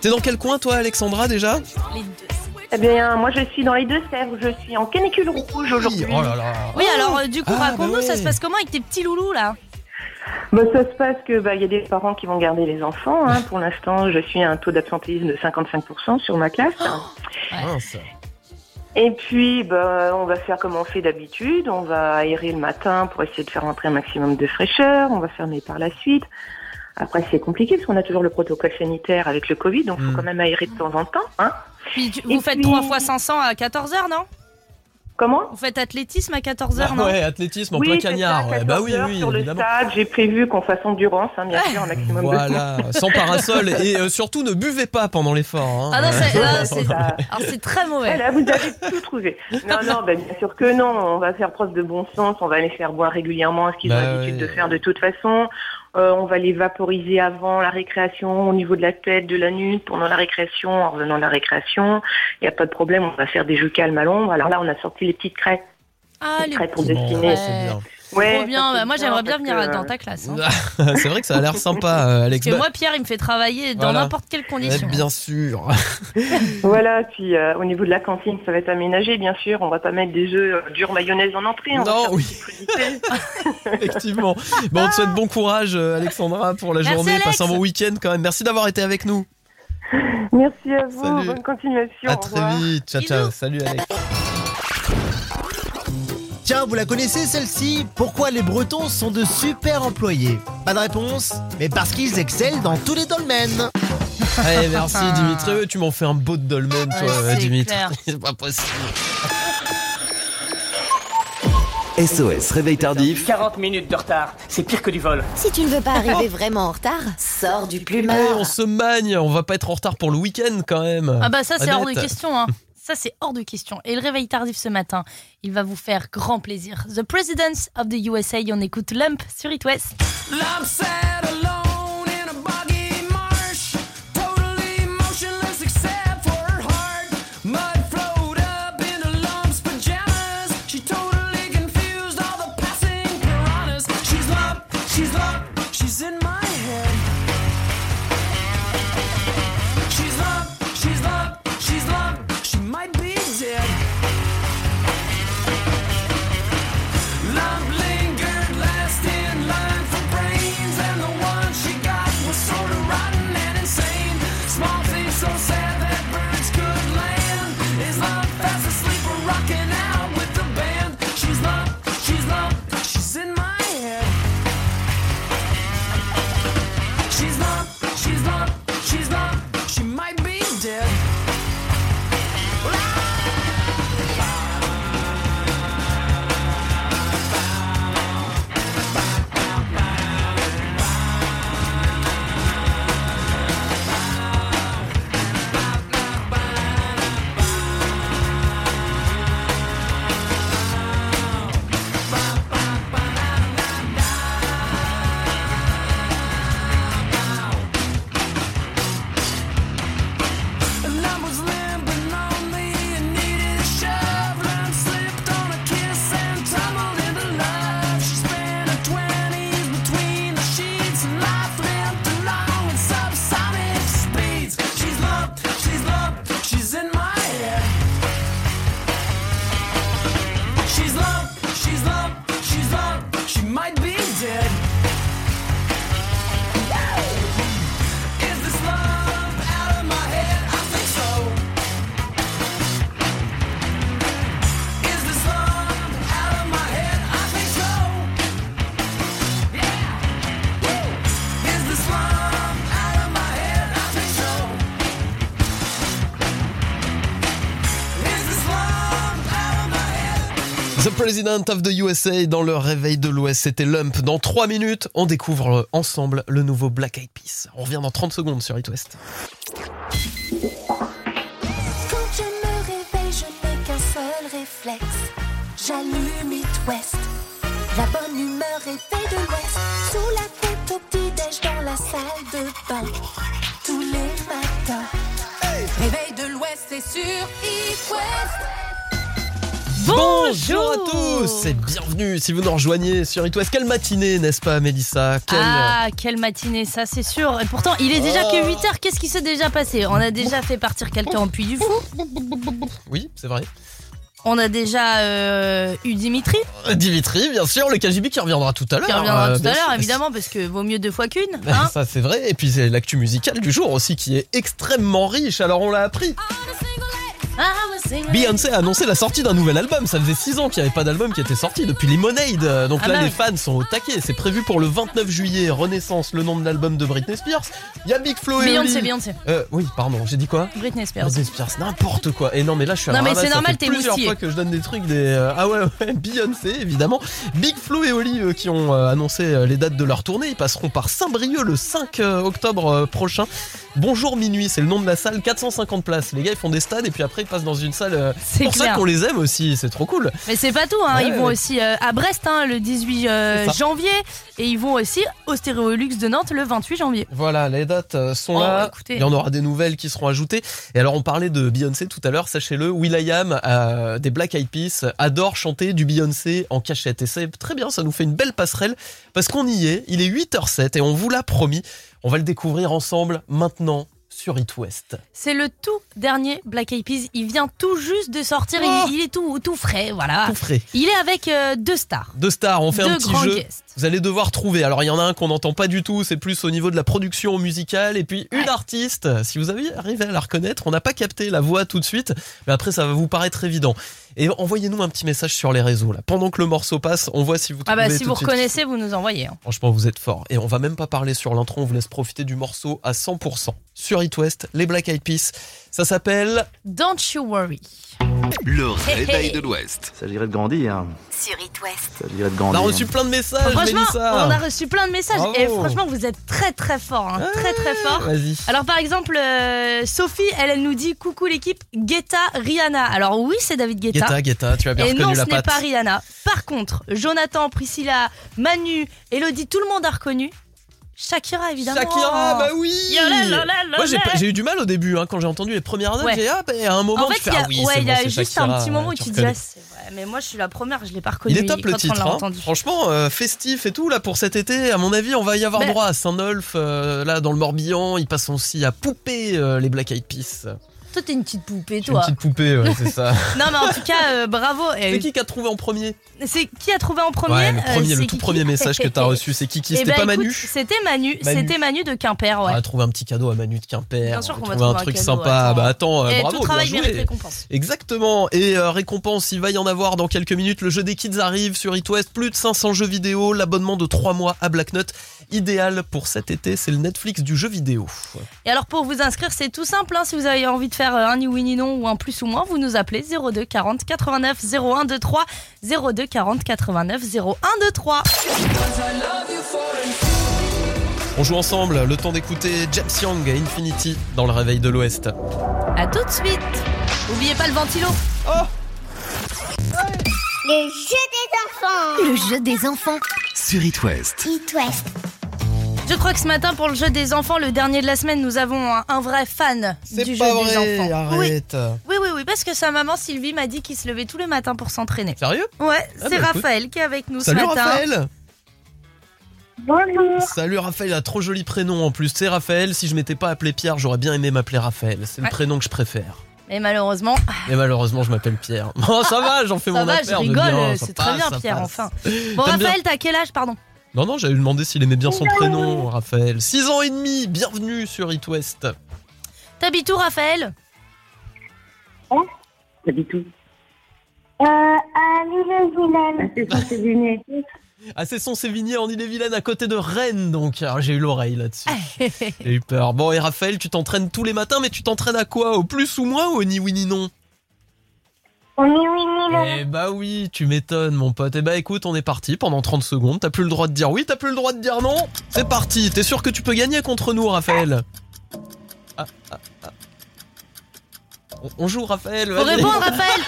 T'es dans quel coin toi Alexandra déjà? Eh bien, moi, je suis dans les Deux-Sèvres. Je suis en canicule rouge aujourd'hui. Oh là là Oui, alors du coup, Ah, bah raconte-nous, ça ouais. se passe comment avec tes petits loulous là? Bah, ça se passe que bah, il y a des parents qui vont garder les enfants. hein. Pour l'instant, je suis à un taux d'absentéisme de 55% sur ma classe. Mince. Et puis, bah, on va faire comme on fait d'habitude. On va aérer le matin pour essayer de faire entrer un maximum de fraîcheur. On va fermer par la suite. Après, c'est compliqué parce qu'on a toujours le protocole sanitaire avec le Covid, donc il faut Mm. quand même aérer de temps en temps. Hein. Puis tu- Et Vous faites puis- 3 fois 500 à 14h, non? Comment Vous faites athlétisme à 14h, Ah non ouais, athlétisme en Oui, plein c'est cagnard. ça, ouais. Bah oui, 14 heures oui, sur le évidemment. stade, j'ai prévu qu'on fasse endurance, hein, bien sûr, un maximum de Voilà, *laughs* sans parasol et euh, surtout ne buvez pas pendant l'effort. hein. Ah non, c'est *laughs* c'est très mauvais. Voilà, vous avez tout trouvé. Non, non, ben, bien sûr que non. On va faire preuve de bon sens. On va les faire boire régulièrement, ce qu'ils Bah ont l'habitude ouais. de faire de toute façon. Euh, on va les vaporiser avant la récréation, au niveau de la tête, de la nuque, pendant la récréation, en revenant de la récréation. Il n'y a pas de problème. On va faire des jeux calmes à l'ombre. Alors là, on a sorti les petites craies. Ah, les Craies pour dessiner. Ouais, Trop bien. Bah, moi, j'aimerais bien venir que, dans ta classe. hein. *laughs* c'est vrai que ça a l'air sympa, euh, Alex. Parce que Bah, moi, Pierre, il me fait travailler dans Voilà. n'importe quelle condition. bien sûr. *laughs* Voilà, puis euh, au niveau de la cantine, ça va être aménagé, bien sûr. On va pas mettre des œufs euh, durs mayonnaise en entrée. On va Non, oui. *laughs* Effectivement. Bon, on te souhaite bon courage, euh, Alexandra, pour la Merci, journée. Alex. Passe un bon week-end quand même. Merci d'avoir été avec nous. Merci à vous. Salut. Bonne continuation. À au très revoir. vite. Ciao, ciao. Salut, Alex. Tiens, vous la connaissez celle-ci Pourquoi les Bretons sont de super employés Pas de réponse Mais parce qu'ils excellent dans tous les domaines. Allez, *laughs* merci, Dimitri. Tu m'en fais un beau de dolmen, toi, Ouais, c'est Dimitri. *laughs* C'est pas possible. SOS Réveil Tardif. 40 minutes de retard, c'est pire que du vol. Si tu ne veux pas arriver *laughs* vraiment en retard, sors du Allez, plumard. on se magne. On va pas être en retard pour le week-end quand même. Ah bah ça c'est hors de question hein. Ça c'est hors de question. Et le réveil tardif ce matin, il va vous faire grand plaisir. The Presidents of the USA, on écoute Lump sur It West. Lump President of the USA dans le réveil de l'Ouest, c'était Lump. Dans 3 minutes, on découvre ensemble le nouveau Black Eyed Peas. On revient dans 30 secondes sur It West. Quand je me réveille, je n'ai qu'un seul réflexe. J'allume It West. La bonne humeur réveille de l'Ouest. Sous la couette au petit-déj dans la salle de bain. Tous les matins. Réveil de c'est sur It West. Bonjour à tous et bienvenue si vous nous rejoignez sur It West. Quelle matinée, n'est-ce pas, Mélissa? Quelle- Ah, quelle matinée, ça c'est sûr. Et pourtant, il est déjà que 8h. Qu'est-ce qui s'est déjà passé? On a déjà fait partir quelqu'un au puits du fou. Oui, c'est vrai. On a déjà euh, eu Dimitri, Euh, Dimitri, bien sûr, le KGB qui reviendra tout à l'heure. qui reviendra euh, tout à l'heure, évidemment, parce que vaut mieux deux fois qu'une. Ben, hein. ça c'est vrai, et puis c'est l'actu musicale du jour aussi qui est extrêmement riche, alors on l'a appris. Beyoncé a annoncé la sortie d'un nouvel album, ça faisait 6 ans qu'il n'y avait pas d'album qui était sorti depuis Lemonade, donc Ah là bah les fans sont au taquet, c'est prévu pour le 29 juillet, Renaissance, le nom de l'album de Britney Spears. Il y a Big Flo et Beyoncé, Oli. Beyoncé. Euh, oui, pardon, j'ai dit quoi? Britney Spears. Britney Spears, n'importe quoi. Et non, mais là, je suis à Non, mais c'est normal, t'es plusieurs fois que je donne des trucs des. euh, ah ouais, ouais, Beyoncé, évidemment. Big Flo et Oli euh, qui ont annoncé les dates de leur tournée. Ils passeront par Saint-Brieuc le 5 euh, octobre prochain. Bonjour minuit, c'est le nom de la salle, 450 places. Les gars, ils font des stades et puis après, ils passent dans une salle. euh, *laughs* C'est pour ça qu'on les aime aussi, c'est trop cool. Mais c'est pas tout, hein. Ouais, ils vont aussi euh, à Brest hein, le 18 euh, janvier et ils vont aussi au Stéréolux de Nantes le 28 janvier. Voilà, les dates sont Oh, là. écoutez. Il y en aura des nouvelles qui seront ajoutées. Et alors, on parlait de Beyoncé tout à l'heure. Sachez-le, Will.i.am euh, des Black Eyed Peas adore chanter du Beyoncé en cachette. Et c'est très bien, ça nous fait une belle passerelle parce qu'on y est. Il est 8h07 et on vous l'a promis. On va le découvrir ensemble maintenant sur It West. C'est le tout dernier Black Eyed Peas. Il vient tout juste de sortir. Oh. Il, il est tout, tout frais, voilà. Tout frais. Il est avec euh, deux stars. Deux stars, on fait un Deux petit grands jeu. guests. Vous allez devoir trouver. Alors il y en a un qu'on n'entend pas du tout, c'est plus au niveau de la production musicale. Et puis une artiste, si vous avez arrivé à la reconnaître, on n'a pas capté la voix tout de suite, mais après ça va vous paraître évident. Et envoyez-nous un petit message sur les réseaux là. Pendant que le morceau passe, on voit si vous Ah trouvez bah si tout vous reconnaissez, vous nous envoyez. hein. Franchement, vous êtes forts. Et on va même pas parler sur l'intro, on vous laisse profiter du morceau à 100%. Sur It West, les Black Eyed Peas. Ça s'appelle Don't you worry. Le réveil hey. de l'Ouest. Il s'agirait de grandir. Sur It West. Il s'agirait de On grandir. a reçu plein de messages, franchement, Mélissa. on a reçu plein de messages Bravo. et franchement, vous êtes très très fort, hein, très très fort. Vas-y. Alors par exemple, euh, Sophie, elle, elle nous dit coucou l'équipe Guetta Rihanna. Alors oui, c'est David Guetta. Guetta, Guetta, tu as bien Et reconnu non, la ce n'est pas Rihanna. Par contre, Jonathan, Priscilla, Manu, Elodie, tout le monde a reconnu. Shakira, évidemment. Shakira, bah oui Moi j'ai pas- j'ai eu du mal au début hein, quand j'ai entendu les premières notes, Ouais. j'ai ah, bah, à un moment En fait, tu fais il y a, ah oui, ouais, c'est il y bon, a c'est juste Shakira, un petit moment où tu dis reconnais. ah, c'est vrai, mais moi je suis la première, je l'ai pas reconnu. Il est top le quand on titre, l'a hein. entendu. franchement euh, festif et tout là pour cet été. À mon avis, on va y avoir Ben- droit à Saint-Nolf, euh, là dans le Morbihan. Ils passent aussi à Poupée euh, les Black Eyed Peas. Toi, t'es une petite poupée, J'ai Une toi. petite poupée, ouais, c'est ça. *laughs* Non, mais en tout cas, euh, bravo. C'est Et- qui qui a trouvé en premier C'est qui a trouvé en premier Ouais, le Euh, premier, le tout Kiki. premier message que t'as reçu, c'est Kiki. Eh C'était ben, pas Manu. C'était Manu, Manu. c'était Manu de Quimper, ouais. On va trouver un petit cadeau à Manu de Quimper. Bien sûr on qu'on va trouver un truc cadeau, sympa. attends. Bah attends, euh, Et bravo, tout travail bien joué. récompense. Exactement. Et euh, récompense, il va y en avoir dans quelques minutes. Le jeu des kids arrive sur It West. Plus de 500 jeux vidéo. L'abonnement de 3 mois à Black Nut. Idéal pour cet été, c'est le Netflix du jeu vidéo. Et alors pour vous inscrire, c'est tout simple. hein. Si vous avez envie de faire euh, un ni oui ni non ou un plus ou moins, vous nous appelez 02 40 89 01 23 02 40 89 01 23. On joue ensemble. Le temps d'écouter James Young et Infinity dans le réveil de l'Ouest. À tout de suite. Oubliez pas le ventilo. Le jeu des enfants. Le jeu des enfants. Sur It West. It West. Je crois que ce matin pour le jeu des enfants, le dernier de la semaine, nous avons un, un vrai fan du jeu des enfants. Oui. arrête. Oui, oui, oui, parce que sa maman Sylvie m'a dit qu'il se levait tous les matins pour s'entraîner. Sérieux? Ouais, Ah c'est bah, écoute. Raphaël qui est avec nous Salut ce matin. Raphaël Bonjour. Salut Raphaël, il a trop joli prénom en plus. C'est Raphaël, si je m'étais pas appelé Pierre, j'aurais bien aimé m'appeler Raphaël. C'est Ouais. le prénom que je préfère. Mais malheureusement, Mais malheureusement, je m'appelle Pierre. Bon, *laughs* ça va, j'en fais ça mon va, je affaire. de rigole, ça c'est très bien Pierre, passe. enfin. *laughs* Bon Raphaël, t'as quel âge, pardon? Non, non, j'avais demandé s'il aimait bien son prénom, Raphaël. 6 ans et demi, bienvenue sur It West. T'habites où Raphaël? T'habites où? Euh, à l'île-et-Vilaine. C'est ça, *laughs* c'est Vigné. À Cesson-Sévigné en Ille-et-Vilaine, à côté de Rennes, donc. Alors, j'ai eu l'oreille là-dessus. *laughs* J'ai eu peur. Bon, et Raphaël, tu t'entraînes tous les matins, mais tu t'entraînes à quoi? Au plus ou moins ou au ni oui ni non? On est oui, Eh bah oui, tu m'étonnes mon pote. Eh bah écoute, on est parti pendant 30 secondes. T'as plus le droit de dire oui, t'as plus le droit de dire non. C'est parti. T'es sûr que tu peux gagner contre nous, Raphaël Ah, ah, ah. On- On joue, Raphaël. Faut répondre Raphaël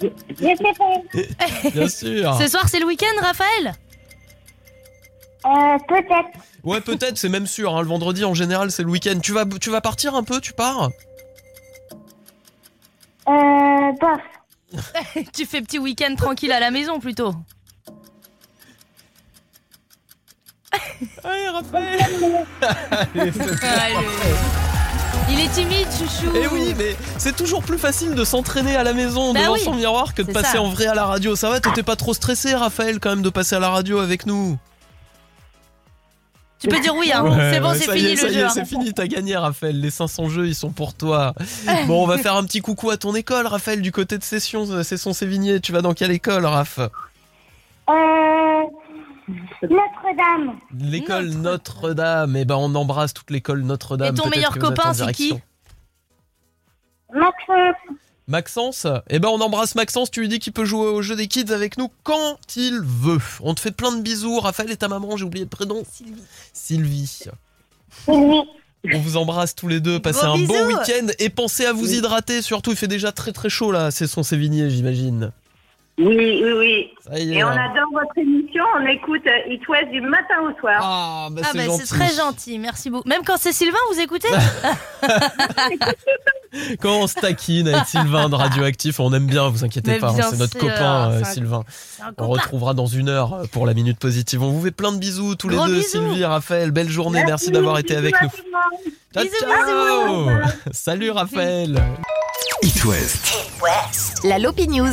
Je. *laughs* Bien sûr. Ce soir c'est le week-end Raphaël Euh, peut-être. Ouais, peut-être, c'est même sûr. hein. Le vendredi, en général, c'est le week-end. Tu vas, tu vas partir un peu Tu pars? Euh, bof. *laughs* tu fais petit week-end tranquille à la maison plutôt. Allez, *laughs* Raphaël Allez. Il est timide, chouchou. Et Eh oui, mais c'est toujours plus facile de s'entraîner à la maison Bah devant oui, son miroir que de passer ça. en vrai à la radio. Ça va, t'étais pas trop stressé, Raphaël, quand même, de passer à la radio avec nous Tu peux dire oui, hein. Ouais, c'est bon, ouais, c'est fini est, le jeu. hein. C'est fini, t'as gagné, Raphaël. Les 500 jeux, ils sont pour toi. *laughs* Bon, on va faire un petit coucou à ton école, Raphaël, du côté de Session, euh, Session Sévigné. Tu vas dans quelle école, Raph Euh, Notre-Dame. L'école Notre-Dame. Eh ben, on embrasse toute l'école Notre-Dame. Et ton meilleur copain, c'est qui direction. Maxence. Eh ben on embrasse Maxence, tu lui dis qu'il peut jouer au jeu des kids avec nous quand il veut. On te fait plein de bisous, Raphaël et ta maman, j'ai oublié le prénom. Sylvie. Sylvie. Sylvie. On vous embrasse tous les deux, passez un bon week-end et pensez à vous hydrater, surtout il fait déjà très très chaud là, c'est son Sévigné j'imagine. Oui, oui, oui. Ça y est, Et on adore votre émission. On écoute euh, It West du matin au soir. Ah, bah Ah c'est bah gentil. c'est très gentil, merci beaucoup. Même quand c'est Sylvain, vous écoutez *laughs* Quand on se taquine avec Sylvain de Radioactif, on aime bien, vous inquiétez Mais pas, hein, bien c'est notre copain euh, c'est un- Sylvain. C'est un On retrouvera dans une heure euh, pour la minute positive. On vous fait plein de bisous tous les deux, bisous. Sylvie, Raphaël. Belle journée, merci, d'avoir été avec nous. Ciao, Bisous, ciao. Salut Raphaël. It West. La Lopi News.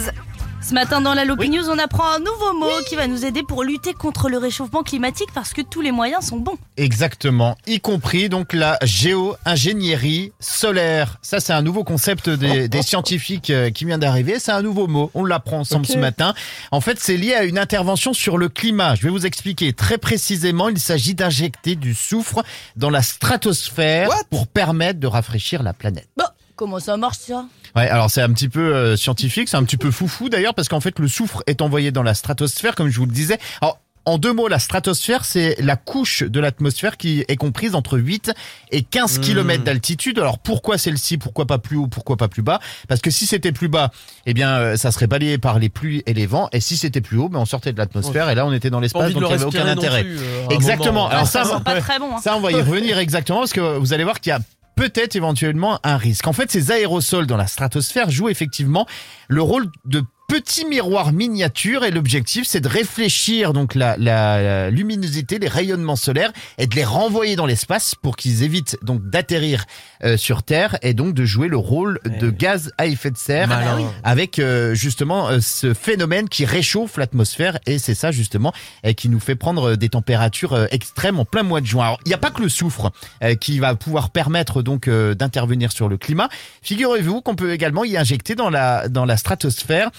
Ce matin dans la Lopi News, on apprend un nouveau mot qui va nous aider pour lutter contre le réchauffement climatique parce que tous les moyens sont bons. Exactement, y compris donc la géo-ingénierie solaire. Ça, c'est un nouveau concept des, *laughs* des scientifiques euh, qui vient d'arriver. C'est un nouveau mot. On l'apprend ensemble ce matin. En fait, c'est lié à une intervention sur le climat. Je vais vous expliquer très précisément. Il s'agit d'injecter du soufre dans la stratosphère pour permettre de rafraîchir la planète. Bon, comment ça marche ça? Ouais, alors c'est un petit peu euh, scientifique, c'est un petit peu foufou d'ailleurs, parce qu'en fait le soufre est envoyé dans la stratosphère, comme je vous le disais. Alors, en deux mots, la stratosphère, c'est la couche de l'atmosphère qui est comprise entre 8 et 15 Mmh. km d'altitude. Alors pourquoi celle-ci? Pourquoi pas plus haut? Pourquoi pas plus bas? Parce que si c'était plus bas, eh bien euh, ça serait balayé par les pluies et les vents. Et si c'était plus haut, ben, on sortait de l'atmosphère et là on était dans l'espace, donc il n'y avait aucun intérêt. plus, euh, Exactement. moment. Alors ça, pas *laughs* très bon. Hein. ça, on va y revenir exactement parce que vous allez voir qu'il y a peut-être éventuellement un risque. En fait, ces aérosols dans la stratosphère jouent effectivement le rôle de petits miroirs miniatures et l'objectif c'est de réfléchir donc la, la- la luminosité, les rayonnements solaires et de les renvoyer dans l'espace pour qu'ils évitent donc d'atterrir euh, sur Terre et donc de jouer le rôle de gaz à effet de serre Malin. avec euh, justement euh, ce phénomène qui réchauffe l'atmosphère et c'est ça justement euh, qui nous fait prendre euh, des températures euh, extrêmes en plein mois de juin. Alors il n'y a pas que le soufre euh, qui va pouvoir permettre donc euh, d'intervenir sur le climat. Figurez-vous qu'on peut également y injecter dans la dans la stratosphère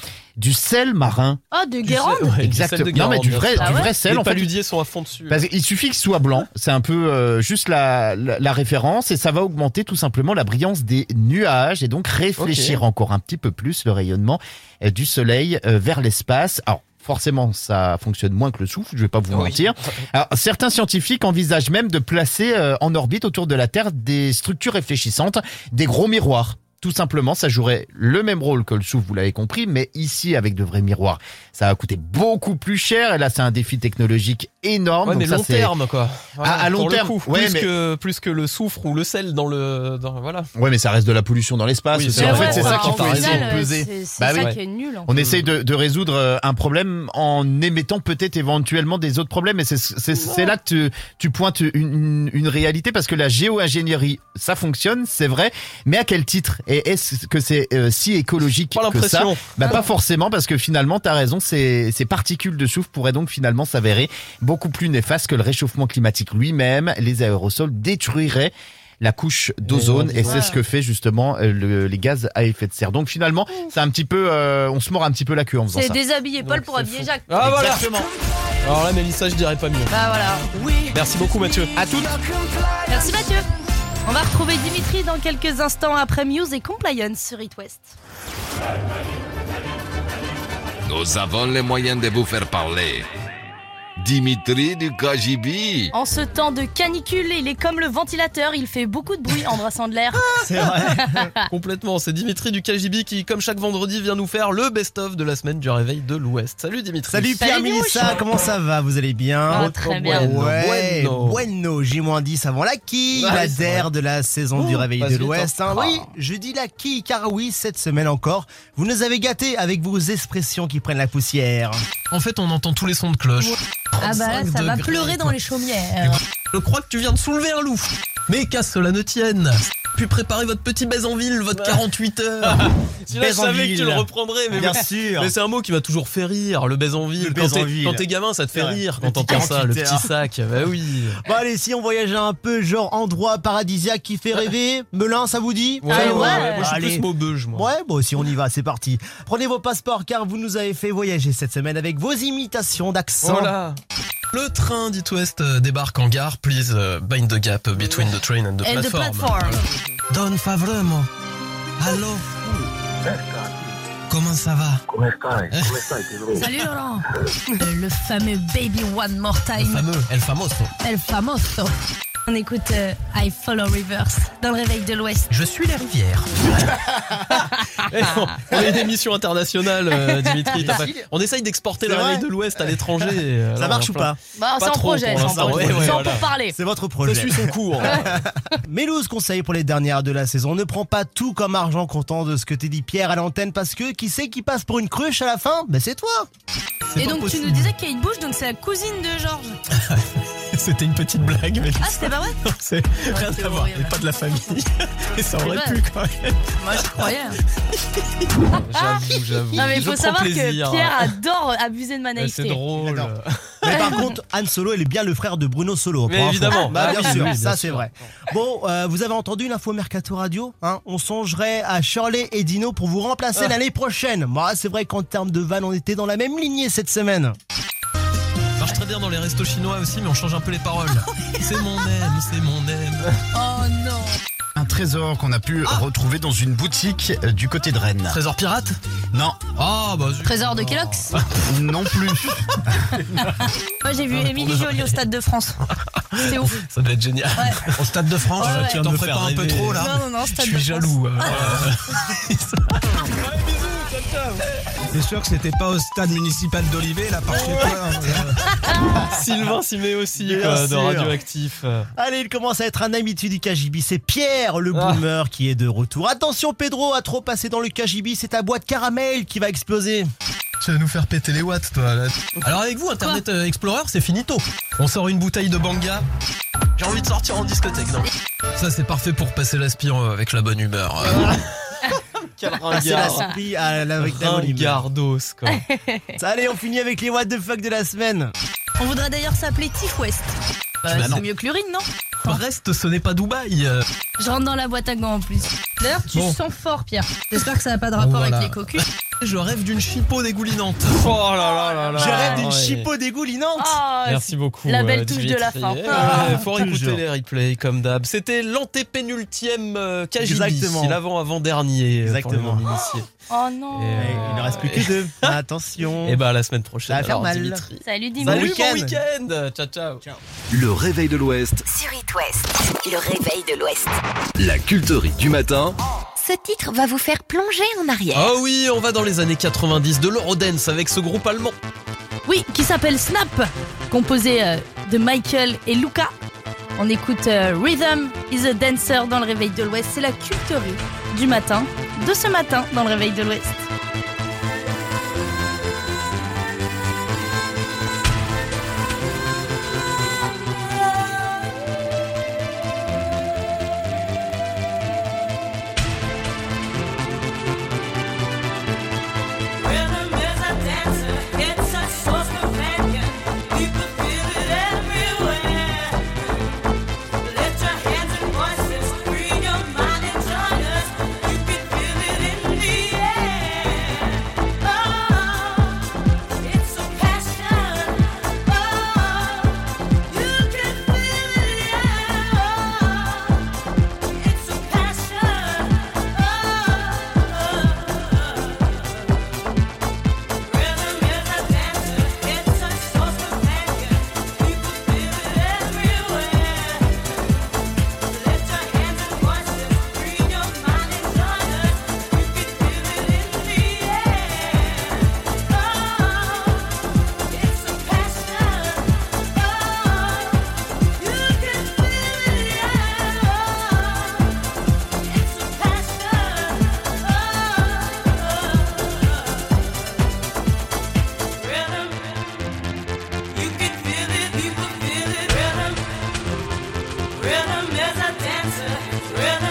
du sel marin. Oh, de Du Guérande ouais, Exactement. sel de Non mais du vrai. Ah du ouais vrai sel Les en fait. paludiers sont à fond dessus. Parce qu'il suffit qu'il soit blanc, *laughs* c'est un peu euh, juste la, la, la référence et ça va augmenter tout simplement la brillance des nuages et donc réfléchir encore un petit peu plus le rayonnement euh, du soleil euh, vers l'espace. Alors forcément ça fonctionne moins que le souffle, je vais pas vous Oui. mentir. *laughs* Alors, certains scientifiques envisagent même de placer euh, en orbite autour de la Terre des structures réfléchissantes, des gros miroirs. Tout simplement, ça jouerait le même rôle que le souffle, vous l'avez compris, mais ici avec de vrais miroirs. Ça va coûter beaucoup plus cher et là c'est un défi technologique énorme. Ouais, mais donc long terme quoi. Voilà, à long terme, coup. ouais, plus mais- que plus que le soufre ou le sel dans le dans, voilà. Ouais, mais ça reste de la pollution dans l'espace. Oui, en fait, c'est ça qu'il au faut essayer de peser. Bah ça oui. qui est nul. en On fait. essaye de, de résoudre euh, un problème en émettant peut-être éventuellement des autres problèmes. Et c'est là que tu, tu pointes une, une, une réalité parce que la géo-ingénierie, ça fonctionne, c'est vrai. Mais à quel titre? Et est-ce que c'est euh, si écologique Pas que ça bah pas forcément parce que finalement t'as raison ces, ces particules de soufre pourraient donc finalement s'avérer beaucoup plus néfastes que le réchauffement climatique lui-même les aérosols détruiraient la couche d'ozone et c'est ce que fait justement euh, le- les gaz à effet de serre donc finalement c'est un petit peu euh, on se mord un petit peu la queue en faisant C'est ça déshabiller Paul pour c'est habiller fou. Jacques. Ah voilà. Alors là Mélissa, je dirais pas mieux. Bah voilà. Merci beaucoup Mathieu. à toutes Merci Mathieu. On va retrouver Dimitri dans quelques instants après Muse et Compliance sur It West. Nous avons les moyens de vous faire parler. Dimitri du KGB. En ce temps de canicule, il est comme le ventilateur, il fait beaucoup de bruit en brassant de l'air. *laughs* C'est vrai. Complètement, c'est Dimitri du KGB qui, comme chaque vendredi, vient nous faire le best-of de la semaine du réveil de l'Ouest. Salut Dimitri. Salut Pierre comment ça va Vous allez bien Ah, très bien. Bueno, Ouais, bueno. bueno, J-10 avant la quille, Ouais, la der de la saison Oh, du réveil de l'Ouest. hein. hein. Oui, je dis la quille car oui, cette semaine encore, vous nous avez gâtés avec vos expressions qui prennent la poussière. En fait, on entend tous les sons de cloche. Ah bah là, 35 ça va degrés, pleurer dans les chaumières. Je crois que tu viens de soulever un loup. Mais qu'à cela ne tienne. Puis préparez votre petit baise en ville, votre 48 heures. *laughs* Celui-là, je Baise en savais que tu le reprendrais, mais Bien mais- sûr. Mais c'est un mot qui m'a toujours fait rire, le baise en ville. Le Quand t'es- gamin, ça te fait rire quand t'entends ça, le 48 petit sac. Bah oui. Bon allez, si on voyageait un peu, genre endroit paradisiaque qui fait rêver, *laughs* Melun, ça vous dit Ouais, Ah ouais, ouais. ouais, Moi, je suis plus maubeuge, moi. Ouais, bon, si on y va, c'est parti. Prenez vos passeports car vous nous avez fait voyager cette semaine avec vos imitations d'accent. Voilà. Le train d'It West euh, débarque en gare. Please uh, bind the gap between the train and the And the platform. platform. Don Favremo. Allô? Comment ça va Salut Laurent. Euh, Le fameux Baby One More Le Time. fameux El Famoso. El famoso. On écoute euh, I Follow Reverse dans le réveil de l'Ouest. Je suis les rivières. *laughs* Eh, on on est une émission internationale, euh, Dimitri. t'as pas- On essaye d'exporter le vrai réveil de l'Ouest à l'étranger. euh, Ça marche ou pas Bah, c'est en trop projet, pour c'est en l'instant, projet. ouais, ouais, C'est en voilà. pour parler. C'est votre Ça projet. suit son cours. *laughs* Mes 12 conseils pour les dernières de la saison. Ne prends pas tout comme argent comptant de ce que t'es dit Pierre à l'antenne parce que qui sait qui passe pour une cruche à la fin Ben c'est toi Et donc tu nous disais que Kate Bush, donc c'est la cousine de George. *laughs* C'était une petite blague, mais Ah, c'était pas vrai *laughs* c'est rien c'est à voir. Et pas de la famille. *laughs* Et ça aurait pu quand même. Moi, je croyais. J'avoue, j'avoue. Non, mais il Je faut savoir plaisir. que Pierre adore abuser de ma naïveté. C'est drôle. Mais par *laughs* contre, Han Solo, il est bien le frère de Bruno Solo. Mais évidemment. Bah, Ah bien sûr, oui, bien ça c'est vrai. Bon, euh, vous avez entendu l'info Mercato Radio hein? On songerait à Shirley et Dino pour vous remplacer Ah. l'année prochaine. Bah, c'est vrai qu'en termes de vannes, on était dans la même lignée cette semaine. Ça marche très bien dans les restos chinois aussi, mais on change un peu les paroles. *laughs* c'est mon aime, c'est mon aime. Oh non. Un trésor qu'on a pu retrouver dans une boutique euh, du côté de Rennes. Trésor pirate? Non, Ah bah. Trésor de Kellogg's? *laughs* non plus. *laughs* Moi, j'ai vu Émilie Jolie au Stade de France. C'était ouf. *laughs* Ça doit être génial. Au Stade de France, Ouais, ouais. tu me ferais pas un peu trop là Non, non, non, Stade Je de suis France. jaloux. euh. T'es sûr que c'était pas au stade municipal d'Olivet, là, par chez toi hein, *laughs* Sylvain s'y met aussi sûr. radioactif. Allez, il commence à être un habitué du KGB. C'est Pierre, le Ah. boomer, qui est de retour. Attention, Pedro, à trop passer dans le KGB, c'est ta boîte caramel qui va exploser. Tu vas nous faire péter les watts, toi. Là. Alors avec vous, Internet euh, Explorer, c'est finito. On sort une bouteille de banga. J'ai envie de sortir en discothèque, non Ça, c'est parfait pour passer l'aspirant avec la bonne humeur. *laughs* *laughs* Quel Passer la spie à la- avec la bonne humeur. Ringardos, quoi. *laughs* Allez, on finit avec les what the fuck de la semaine. On voudrait d'ailleurs s'appeler Tiff West. Bah, Bah c'est mieux que l'urine, non Brest, ce n'est pas Dubaï. euh. Je rentre dans la boîte à gants en plus. D'ailleurs, tu Bon. sens fort, Pierre. J'espère que ça n'a pas de rapport Voilà. avec les cocus. Je rêve d'une chipot dégoulinante. Oh là là là là. Je rêve d'une Ouais. chipot dégoulinante. Ah, Merci beaucoup. La belle euh, touche de la fin. Ah. ouais, faut réécouter Toujours. les replays comme d'hab. C'était l'antépénultième euh, KGB. Exactement. L'avant-avant-dernier. euh, Exactement. Pour les non-initiés. Oh non. Et, euh, Il ne reste plus que deux. *laughs* Attention. Et bah à la semaine prochaine. Ça va faire alors, mal. Dimitri. Salut Dimitri. Salut, bon week-end. Ciao, ciao. Le réveil de l'Ouest, Sur It West, le réveil de l'Ouest. la culterie du matin. Ce titre va vous faire plonger en arrière. Ah oui, on va dans les années 90 de l'Eurodance avec ce groupe allemand. Oui, qui s'appelle Snap, composé euh, de Michael et Luca. On écoute euh, Rhythm is a Dancer dans le réveil de l'Ouest. C'est la culterie du matin, de ce matin dans le réveil de l'Ouest. When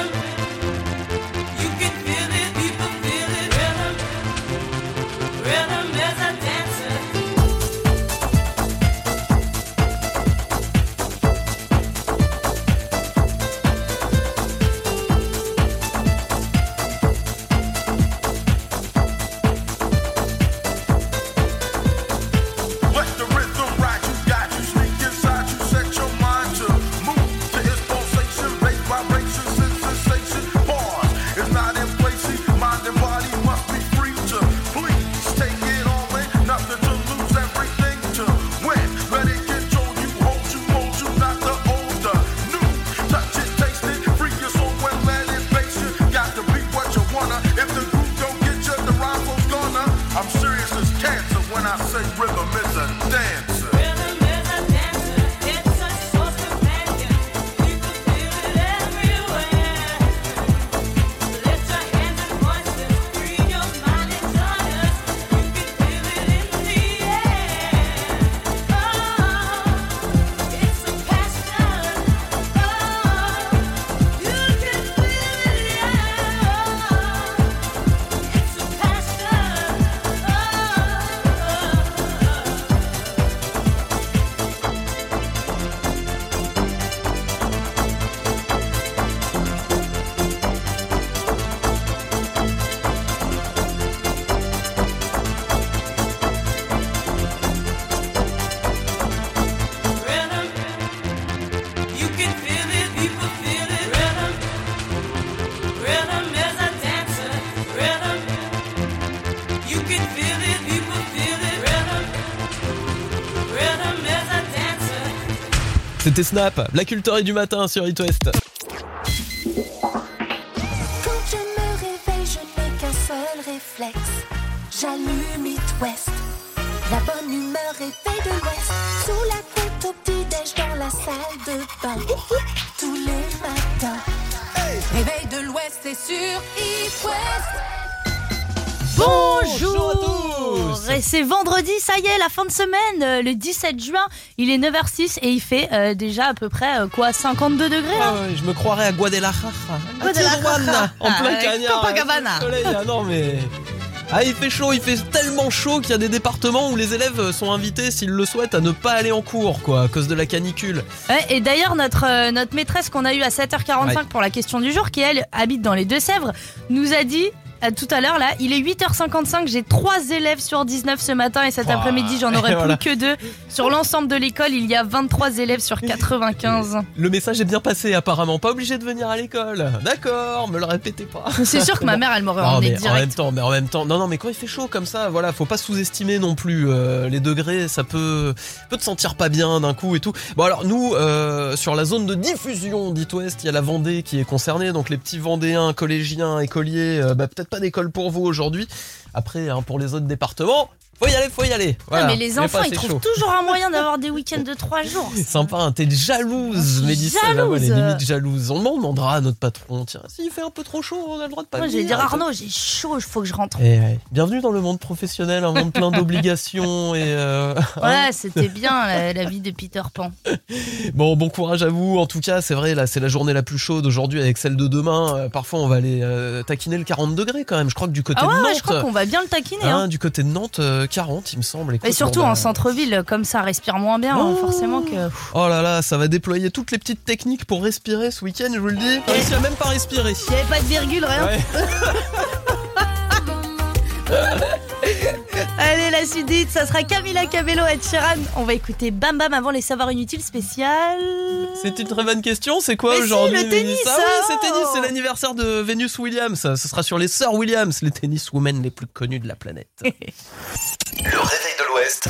C'était Snap, la culture du matin sur It West. Quand je me réveille, je n'ai qu'un seul réflexe. J'allume It West. La bonne humeur réveille de l'Ouest. Sous la couette au petit-déj dans la salle de bain. Tous les matins. Réveil de l'Ouest, c'est sur It West. Bonjour c'est vendredi, ça y est, la fin de semaine, euh, le 17 juin, il est 9h06 et il fait euh, déjà à peu près euh, quoi 52 degrés Ah ouais, je me croirais à Guadalajara. En plein Ah, cagnard. Copacabana. soleil. Ah non mais... Ah il fait chaud, il fait tellement chaud qu'il y a des départements où les élèves sont invités, s'ils le souhaitent, à ne pas aller en cours, quoi, à cause de la canicule. Ouais, et d'ailleurs, notre, euh, notre maîtresse qu'on a eue à 7h45 Ouais. pour la question du jour, qui elle habite dans les Deux-Sèvres, nous a dit. Euh, tout à l'heure là, il est 8h55, j'ai 3 élèves sur 19 ce matin et cet après-midi j'en aurai voilà. plus que 2. Sur l'ensemble de l'école, il y a 23 élèves sur 95. Le message est bien passé apparemment, pas obligé de venir à l'école. D'accord, me le répétez pas. C'est sûr que ma mère elle m'aurait *laughs* emmené mais en direct. même temps, mais en même temps, non, non, mais quand il fait chaud comme ça, voilà, faut pas sous-estimer non plus euh, les degrés. Ça peut, peut te sentir pas bien d'un coup et tout. Bon alors nous, euh, sur la zone de diffusion d'It West, il y a la Vendée qui est concernée, donc les petits Vendéens, collégiens, écoliers, euh, bah, peut-être pas d'école pour vous aujourd'hui. Après, hein, pour les autres départements, faut y aller, faut y aller. Voilà. Ah, mais les enfants ils trouvent chaud. toujours un moyen d'avoir des *laughs* week-ends de 3 jours. Sympa, hein, t'es jalouse, Mélissa. ouais, jalouse. les limites jalouse. On demandera à notre patron. Tiens, s'il fait un peu trop chaud, on a le droit de pas Moi je vais dire Arnaud, j'ai chaud, il faut que je rentre. Et ouais, bienvenue dans le monde professionnel, un monde plein d'obligations *laughs* et euh, Ouais, c'était bien la, la vie de Peter Pan. *laughs* bon bon courage à vous. En tout cas, c'est vrai là, c'est la journée la plus chaude aujourd'hui avec celle de demain. Euh, parfois, on va aller euh, taquiner le 40 degrés quand même. Je crois que du côté Ah ouais, de ouais, Nantes, je crois qu'on va bien le taquiner. hein, Hein. du côté de Nantes, 40, il me semble. Et surtout en centre-ville, comme ça respire moins bien, hein, forcément que. Oh là là, ça va déployer toutes les petites techniques pour respirer ce week-end, je vous le dis. J'ai réussi à même pas respirer. Il n'y avait pas de virgule, rien. Ouais. *laughs* *laughs* La suite ça sera Camila Cabello et Sheeran. On va écouter Bam Bam avant les savoirs inutiles spécial. C'est une très bonne question. C'est quoi Mais si, aujourd'hui le tennis, ça. Oui, c'est tennis. C'est l'anniversaire de Venus Williams. Ce sera sur les sœurs Williams, les tenniswomen les plus connues de la planète. *laughs* Le réveil de l'Ouest.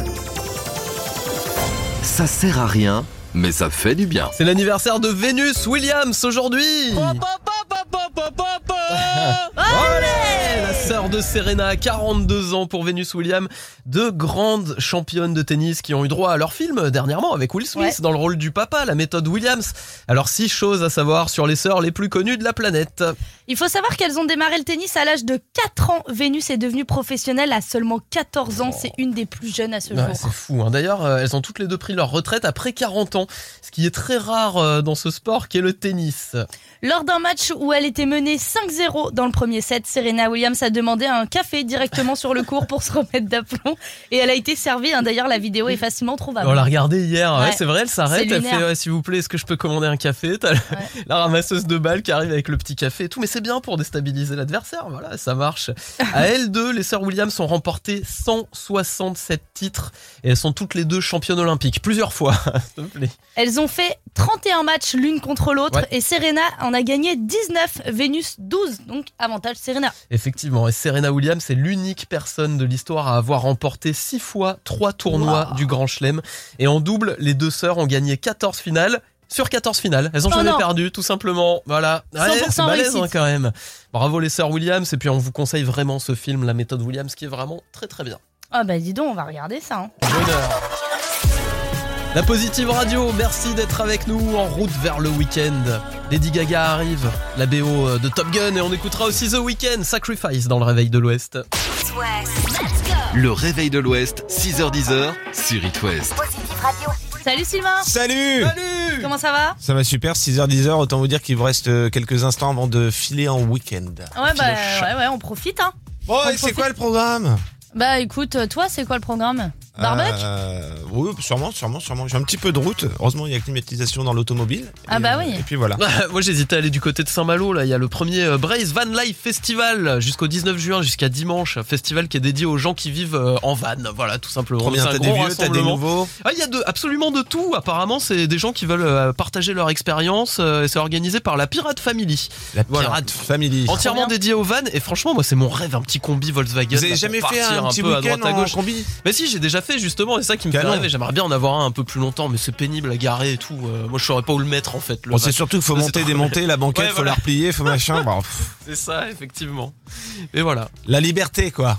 Ça sert à rien, mais ça fait du bien. C'est l'anniversaire de Venus Williams aujourd'hui. *laughs* La sœur de Serena, 42 ans pour Venus Williams, deux grandes championnes de tennis qui ont eu droit à leur film dernièrement avec Will Smith Ouais. dans le rôle du papa, la méthode Williams. Alors six choses à savoir sur les sœurs les plus connues de la planète. Il faut savoir qu'elles ont démarré le tennis à l'âge de 4 ans. Vénus est devenue professionnelle à seulement 14 ans. C'est une des plus jeunes à ce Ouais, jour. c'est fou. hein. D'ailleurs, euh, elles ont toutes les deux pris leur retraite après 40 ans, ce qui est très rare euh, dans ce sport qui est le tennis. Lors d'un match où elle était menée 5-0 dans le premier set, Serena Williams a demandé un café directement sur le court pour se remettre d'aplomb. Et elle a été servie. hein. D'ailleurs, la vidéo est facilement trouvable. On l'a regardé hier, ouais, Ouais. c'est vrai, elle s'arrête, elle fait ouais, s'il vous plaît, est-ce que je peux commander un café? T'as *laughs* la ramasseuse de balles qui arrive avec le petit café et tout, mais c'est bien pour déstabiliser l'adversaire, voilà, ça marche. *laughs* à elles deux, les sœurs Williams ont remporté 167 titres et elles sont toutes les deux championnes olympiques, plusieurs fois, *laughs* s'il te plaît. Elles ont fait 31 matchs l'une contre l'autre et Serena en a gagné 19, Vénus 12. Donc avantage Serena. Effectivement, et Serena Williams est l'unique personne de l'histoire à avoir remporté six fois trois tournois du Grand Chelem. Et en double, les deux sœurs ont gagné 14 finales. Sur 14 finales, elles ont Oh jamais non. perdu, tout simplement. Voilà, Ouais, 100% c'est balèze hein, quand même. Bravo les sœurs Williams, et puis on vous conseille vraiment ce film, La méthode Williams, qui est vraiment très très bien. Ah bah dis donc, on va regarder ça. hein. Bonheur. La Positive Radio, merci d'être avec nous en route vers le week-end. Lady Gaga arrive, la BO de Top Gun et on écoutera aussi The Weeknd, Sacrifice dans le réveil de l'Ouest. Le réveil de l'Ouest, 6h10 sur It West. Salut Sylvain Salut Salut Comment ça va? Ça va super, 6h10, autant vous dire qu'il vous reste euh, quelques instants avant de filer en week-end. Ouais bah ouais, ouais, on profite hein. Bon, On et c'est quoi le programme? Bah écoute, toi c'est quoi le programme? Barbecue Euh, Oui, sûrement, sûrement, sûrement. J'ai un petit peu de route. Heureusement, il y a climatisation dans l'automobile. Ah bah euh, oui. Et puis voilà. *laughs* Moi j'hésitais à aller du côté de Saint-Malo, là il y a le premier euh, Braze Van Life Festival jusqu'au 19 juin, jusqu'à dimanche, festival qui est dédié aux gens qui vivent euh, en van, voilà tout simplement. Trop bien, C'est un t'as des vieux, t'as des nouveaux. Ah, il y a de, absolument de tout. Apparemment, c'est des gens qui veulent euh, partager leur expérience. euh, et c'est organisé par la Pirate Family. La Voilà. Pirate Family. Entièrement dédié aux vannes. Et franchement, moi, c'est mon rêve, un petit combi Volkswagen. Vous avez là, jamais fait partir un petit peu à week-end droite à en gauche. combi? Mais si, j'ai déjà fait fait justement, c'est ça qui me fait rêver. J'aimerais bien en avoir un un peu plus longtemps, mais c'est pénible à garer et tout. Euh, moi, je saurais pas où le mettre en fait. le Bon, c'est surtout qu'il faut monter, démonter la banquette, Ouais, faut la replier, faut machin. *laughs* Bon, C'est ça, effectivement. Mais voilà. la liberté, quoi.